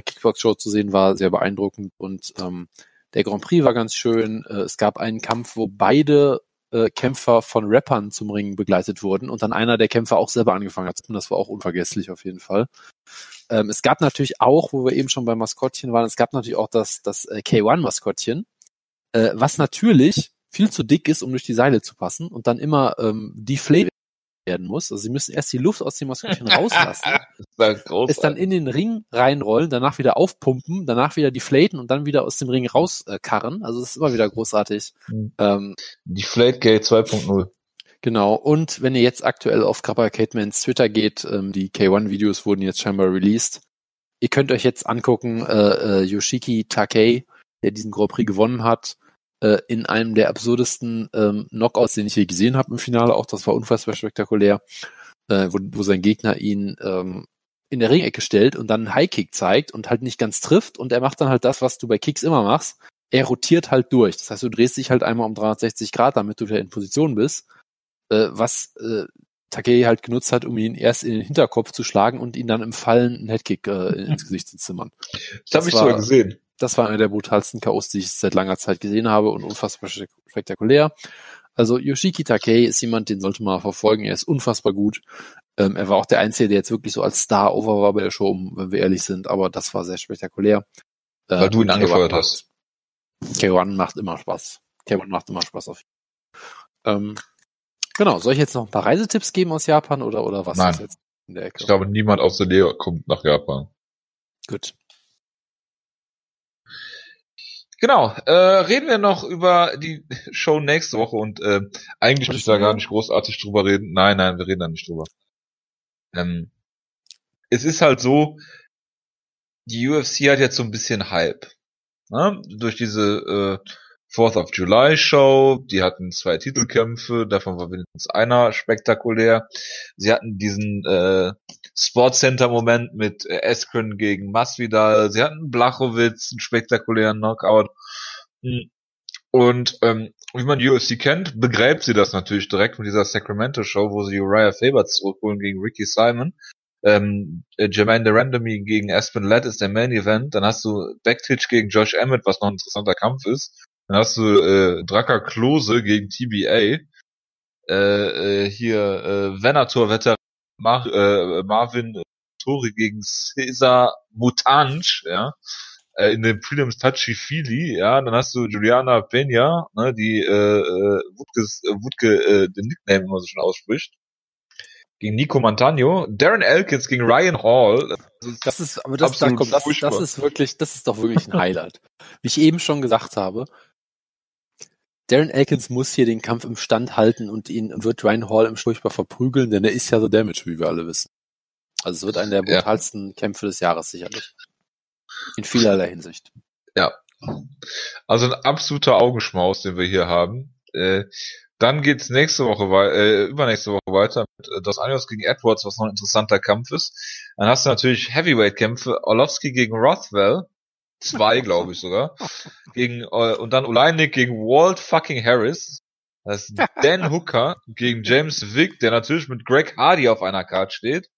Kickbox Show zu sehen war sehr beeindruckend und ähm, der Grand Prix war ganz schön. Äh, es gab einen Kampf, wo beide äh, Kämpfer von Rappern zum Ringen begleitet wurden und dann einer der Kämpfer auch selber angefangen hat. Und das war auch unvergesslich auf jeden Fall. Ähm, es gab natürlich auch, wo wir eben schon beim Maskottchen waren, es gab natürlich auch das, das äh, K1-Maskottchen, äh, was natürlich viel zu dick ist, um durch die Seile zu passen und dann immer ähm, deflate werden muss. Also sie müssen erst die Luft aus dem Maskottchen rauslassen, (laughs) es dann in den Ring reinrollen, danach wieder aufpumpen, danach wieder deflaten und dann wieder aus dem Ring rauskarren. also das ist immer wieder großartig. Mhm. Ähm, Deflate Gate 2.0. Genau, und wenn ihr jetzt aktuell auf Kappa Catemans Twitter geht, ähm, die K1-Videos wurden jetzt scheinbar released. Ihr könnt euch jetzt angucken, äh, äh, Yoshiki Takei, der diesen Grand Prix gewonnen hat, äh, in einem der absurdesten ähm, Knockouts, den ich je gesehen habe im Finale. Auch das war unfassbar spektakulär, äh, wo, wo sein Gegner ihn ähm, in der Ringecke stellt und dann einen Highkick zeigt und halt nicht ganz trifft und er macht dann halt das, was du bei Kicks immer machst. er rotiert halt durch. Das heißt, du drehst dich halt einmal um 360 Grad, damit du wieder in Position bist, äh, was äh, Takei halt genutzt hat, um ihn erst in den Hinterkopf zu schlagen und ihn dann im Fallen einen Headkick äh, ins Gesicht zu zimmern. Das, das habe ich sogar gesehen. Das war einer der brutalsten Chaos, die ich seit langer Zeit gesehen habe und unfassbar spektakulär. Also Yoshiki Takei ist jemand, den sollte man verfolgen. Er ist unfassbar gut. Ähm, er war auch der Einzige, der jetzt wirklich so als Star over war bei der Show, wenn wir ehrlich sind. Aber das war sehr spektakulär. Äh, Weil du ihn angefeuert hast. K1 macht immer Spaß. K1 macht immer Spaß auf. Ähm, genau. Soll ich jetzt noch ein paar Reisetipps geben aus Japan oder oder was Nein. ist jetzt in der Ecke? Ich glaube, niemand aus der Nähe kommt nach Japan. Gut. Genau, äh, reden wir noch über die (laughs) Show nächste Woche und äh, eigentlich möchte ich da gar nicht großartig drüber reden. Nein, nein, wir reden da nicht drüber. Ähm, es ist halt so, die UFC hat jetzt so ein bisschen Hype. Ne? Durch diese äh, Fourth of July Show, die hatten zwei Titelkämpfe, davon war wenigstens einer spektakulär. Sie hatten diesen äh, Sportcenter Moment mit äh, Eskren gegen Masvidal. Sie hatten Blachowitz, einen spektakulären Knockout. Hm. Und ähm, wie man UFC kennt, begräbt sie das natürlich direkt mit dieser Sacramento Show, wo sie Uriah Faber zurückholen gegen Ricky Simon. Ähm, äh, Jermaine Randomy gegen Aspen Ladd ist der Main Event. Dann hast du Backtitch gegen Josh Emmett, was noch ein interessanter Kampf ist. Dann hast du äh, Dracker Klose gegen TBA. Äh, äh, hier äh, Venator-Veteran Mar äh, Marvin Tori gegen Cesar Mutanch, ja, äh, in dem Prelims Touchy Feely, ja, dann hast du Juliana Peña, ne, die äh, äh, Wutges, äh, Wutke äh, den Nickname immer so schon ausspricht, gegen Nico Montano, Darren Elkins gegen Ryan Hall. Das, das ist, aber das, da kommt, das, das ist wirklich, das ist doch wirklich ein Highlight. Wie ich eben schon gesagt habe, Darren Elkins muss hier den Kampf im Stand halten und ihn wird Ryan Hall im furchtbar verprügeln, denn er ist ja so Damage, wie wir alle wissen. Also es wird einer der brutalsten ja. Kämpfe des Jahres sicherlich. In vielerlei Hinsicht. Ja. Also ein absoluter Augenschmaus, den wir hier haben. Äh, dann geht's nächste Woche äh, übernächste Woche weiter mit äh, Dos Anjos gegen Edwards, was noch ein interessanter Kampf ist. Dann hast du natürlich Heavyweight-Kämpfe, Orlovsky gegen Rothwell, zwei, glaube ich sogar, gegen äh, und dann Oleinik gegen Walt fucking Harris. Das ist Dan (laughs) Hooker gegen James Vick, der natürlich mit Greg Hardy auf einer Karte steht.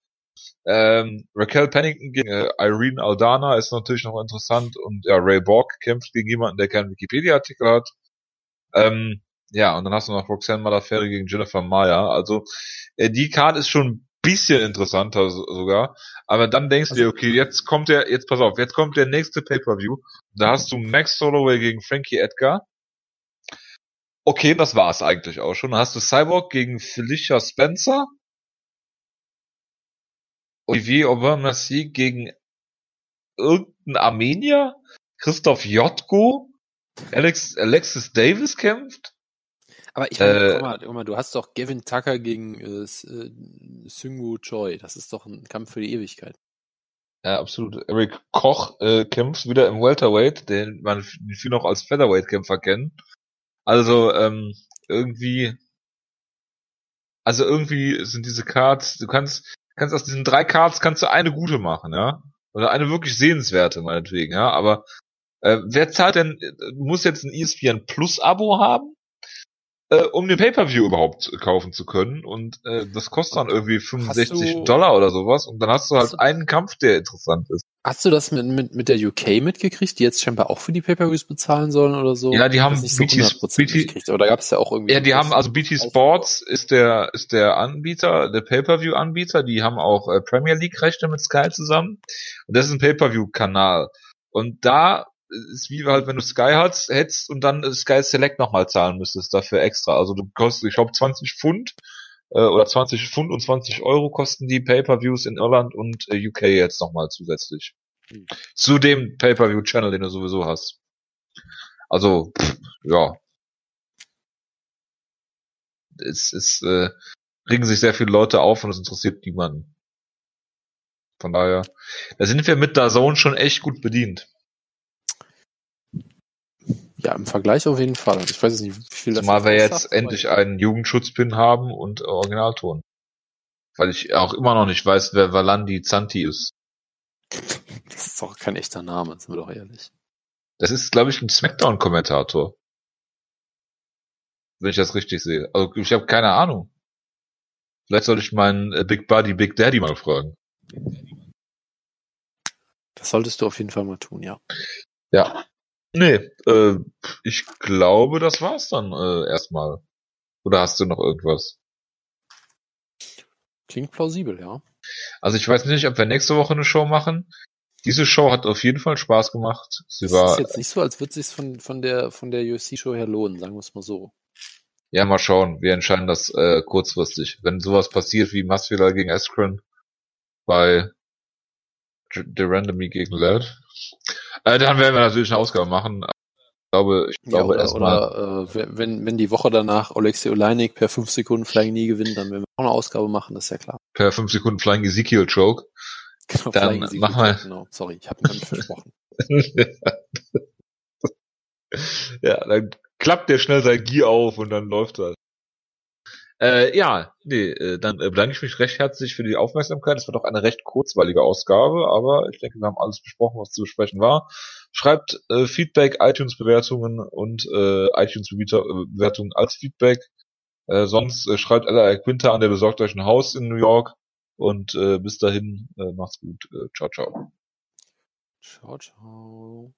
Ähm, Raquel Pennington gegen äh, Irene Aldana ist natürlich noch interessant und ja, Ray Borg kämpft gegen jemanden, der keinen Wikipedia-Artikel hat. Ähm, ja, und dann hast du noch Roxanne Malaferi gegen Jennifer Maya. Also äh, die Karte ist schon bisschen interessanter so, sogar. Aber dann denkst du dir, okay, jetzt kommt der, jetzt pass auf, jetzt kommt der nächste Pay-Per-View. Da hast du Max Holloway gegen Frankie Edgar. Okay, das war's eigentlich auch schon. Dann hast du Cyborg gegen Felicia Spencer. Olivier Aubin-Mercier gegen irgendein Armenier. Christoph Jotko. Alex, Alexis Davis kämpft. Aber ich meine, äh, guck, mal, mal, du hast doch Gavin Tucker gegen äh, äh Sungwoo Choi. Das ist doch ein Kampf für die Ewigkeit. Ja, absolut. Eric Koch äh, kämpft wieder im Welterweight, den man viel noch als Featherweight-Kämpfer kennt. Also ähm, irgendwie, also irgendwie sind diese Cards, du kannst, kannst aus diesen drei Cards kannst du eine gute machen, ja, oder eine wirklich sehenswerte meinetwegen, ja. Aber äh, wer zahlt denn? Du musst jetzt ein ESPN Plus Abo haben äh, um den Pay-Per-View überhaupt kaufen zu können. Und äh, das kostet dann irgendwie 65 du, Dollar oder sowas. Und dann hast du halt hast einen Kampf, der interessant ist. Hast du das mit, mit, mit der UK mitgekriegt, die jetzt scheinbar auch für die Pay-Per-Views bezahlen sollen oder so? Ja, die haben nicht so BT, BT, aber da gab es ja auch irgendwie. Ja, die haben, also BT Sports ist der, ist der Anbieter, der Pay-Per-View-Anbieter. Die haben auch äh, Premier League-Rechte mit Sky zusammen. Und das ist ein Pay-Per-View-Kanal. Und da ist wie halt, wenn du Sky hast, hättest und dann Sky Select nochmal zahlen müsstest dafür extra. Also du kostet, ich glaube, 20 Pfund äh, oder 20 Pfund und 20 Euro kosten die Pay-Per-Views in Irland und äh, UK jetzt nochmal zusätzlich. Mhm. Zu dem Pay-Per-View-Channel, den du sowieso hast. Also, pff, ja. Es ist, äh, regen sich sehr viele Leute auf und es interessiert niemanden. Von daher, da sind wir mit der Zone schon echt gut bedient. Ja, im Vergleich auf jeden Fall. Also ich weiß nicht, wie viel das Zumal wir jetzt sagt, endlich einen Jugendschutzpin haben und Originalton. Weil ich auch immer noch nicht weiß, wer Valandi Zanti ist. (laughs) Das ist doch kein echter Name, sind wir doch ehrlich. Das ist, glaube ich, ein Smackdown-Kommentator. Wenn ich das richtig sehe. Also ich habe keine Ahnung. Vielleicht sollte ich meinen äh, Big Buddy, Big Daddy mal fragen. Das solltest du auf jeden Fall mal tun, ja. Ja. Nee, äh, ich glaube, das war's dann äh, erstmal. Oder hast du noch irgendwas? Klingt plausibel, ja. Also ich weiß nicht, ob wir nächste Woche eine Show machen. Diese Show hat auf jeden Fall Spaß gemacht. Sie Es war, ist jetzt nicht so, als würde es sich von, von der, von der UFC-Show her lohnen, sagen wir es mal so. ja mal schauen, wir entscheiden das äh, kurzfristig. Wenn sowas passiert wie Masvidal gegen Askren bei The Randomy gegen Ladd, äh, dann werden wir natürlich eine Ausgabe machen. Ich glaube, ich Ja, glaube erstmal, äh, wenn, wenn die Woche danach Alexei Oleinik per 5 Sekunden Flying nie gewinnt, dann werden wir auch eine Ausgabe machen, das ist ja klar. per 5 Sekunden Flying Ezekiel Choke. Genau, Dann Flying machen wir- Genau, sorry, ich habe nicht versprochen. (laughs) ja, dann klappt der schnell sein Gier auf und dann läuft das. Äh, ja, nee, äh, dann bedanke ich mich recht herzlich für die Aufmerksamkeit. Es war doch eine recht kurzweilige Ausgabe, aber ich denke, wir haben alles besprochen, was zu besprechen war. Schreibt äh, Feedback, iTunes-Bewertungen und äh, iTunes-Bewertungen als Feedback. Äh, sonst äh, schreibt Ella Quinter an, der besorgt euch ein Haus in New York. Und äh, bis dahin, äh, macht's gut. Äh, ciao, ciao. Ciao, ciao.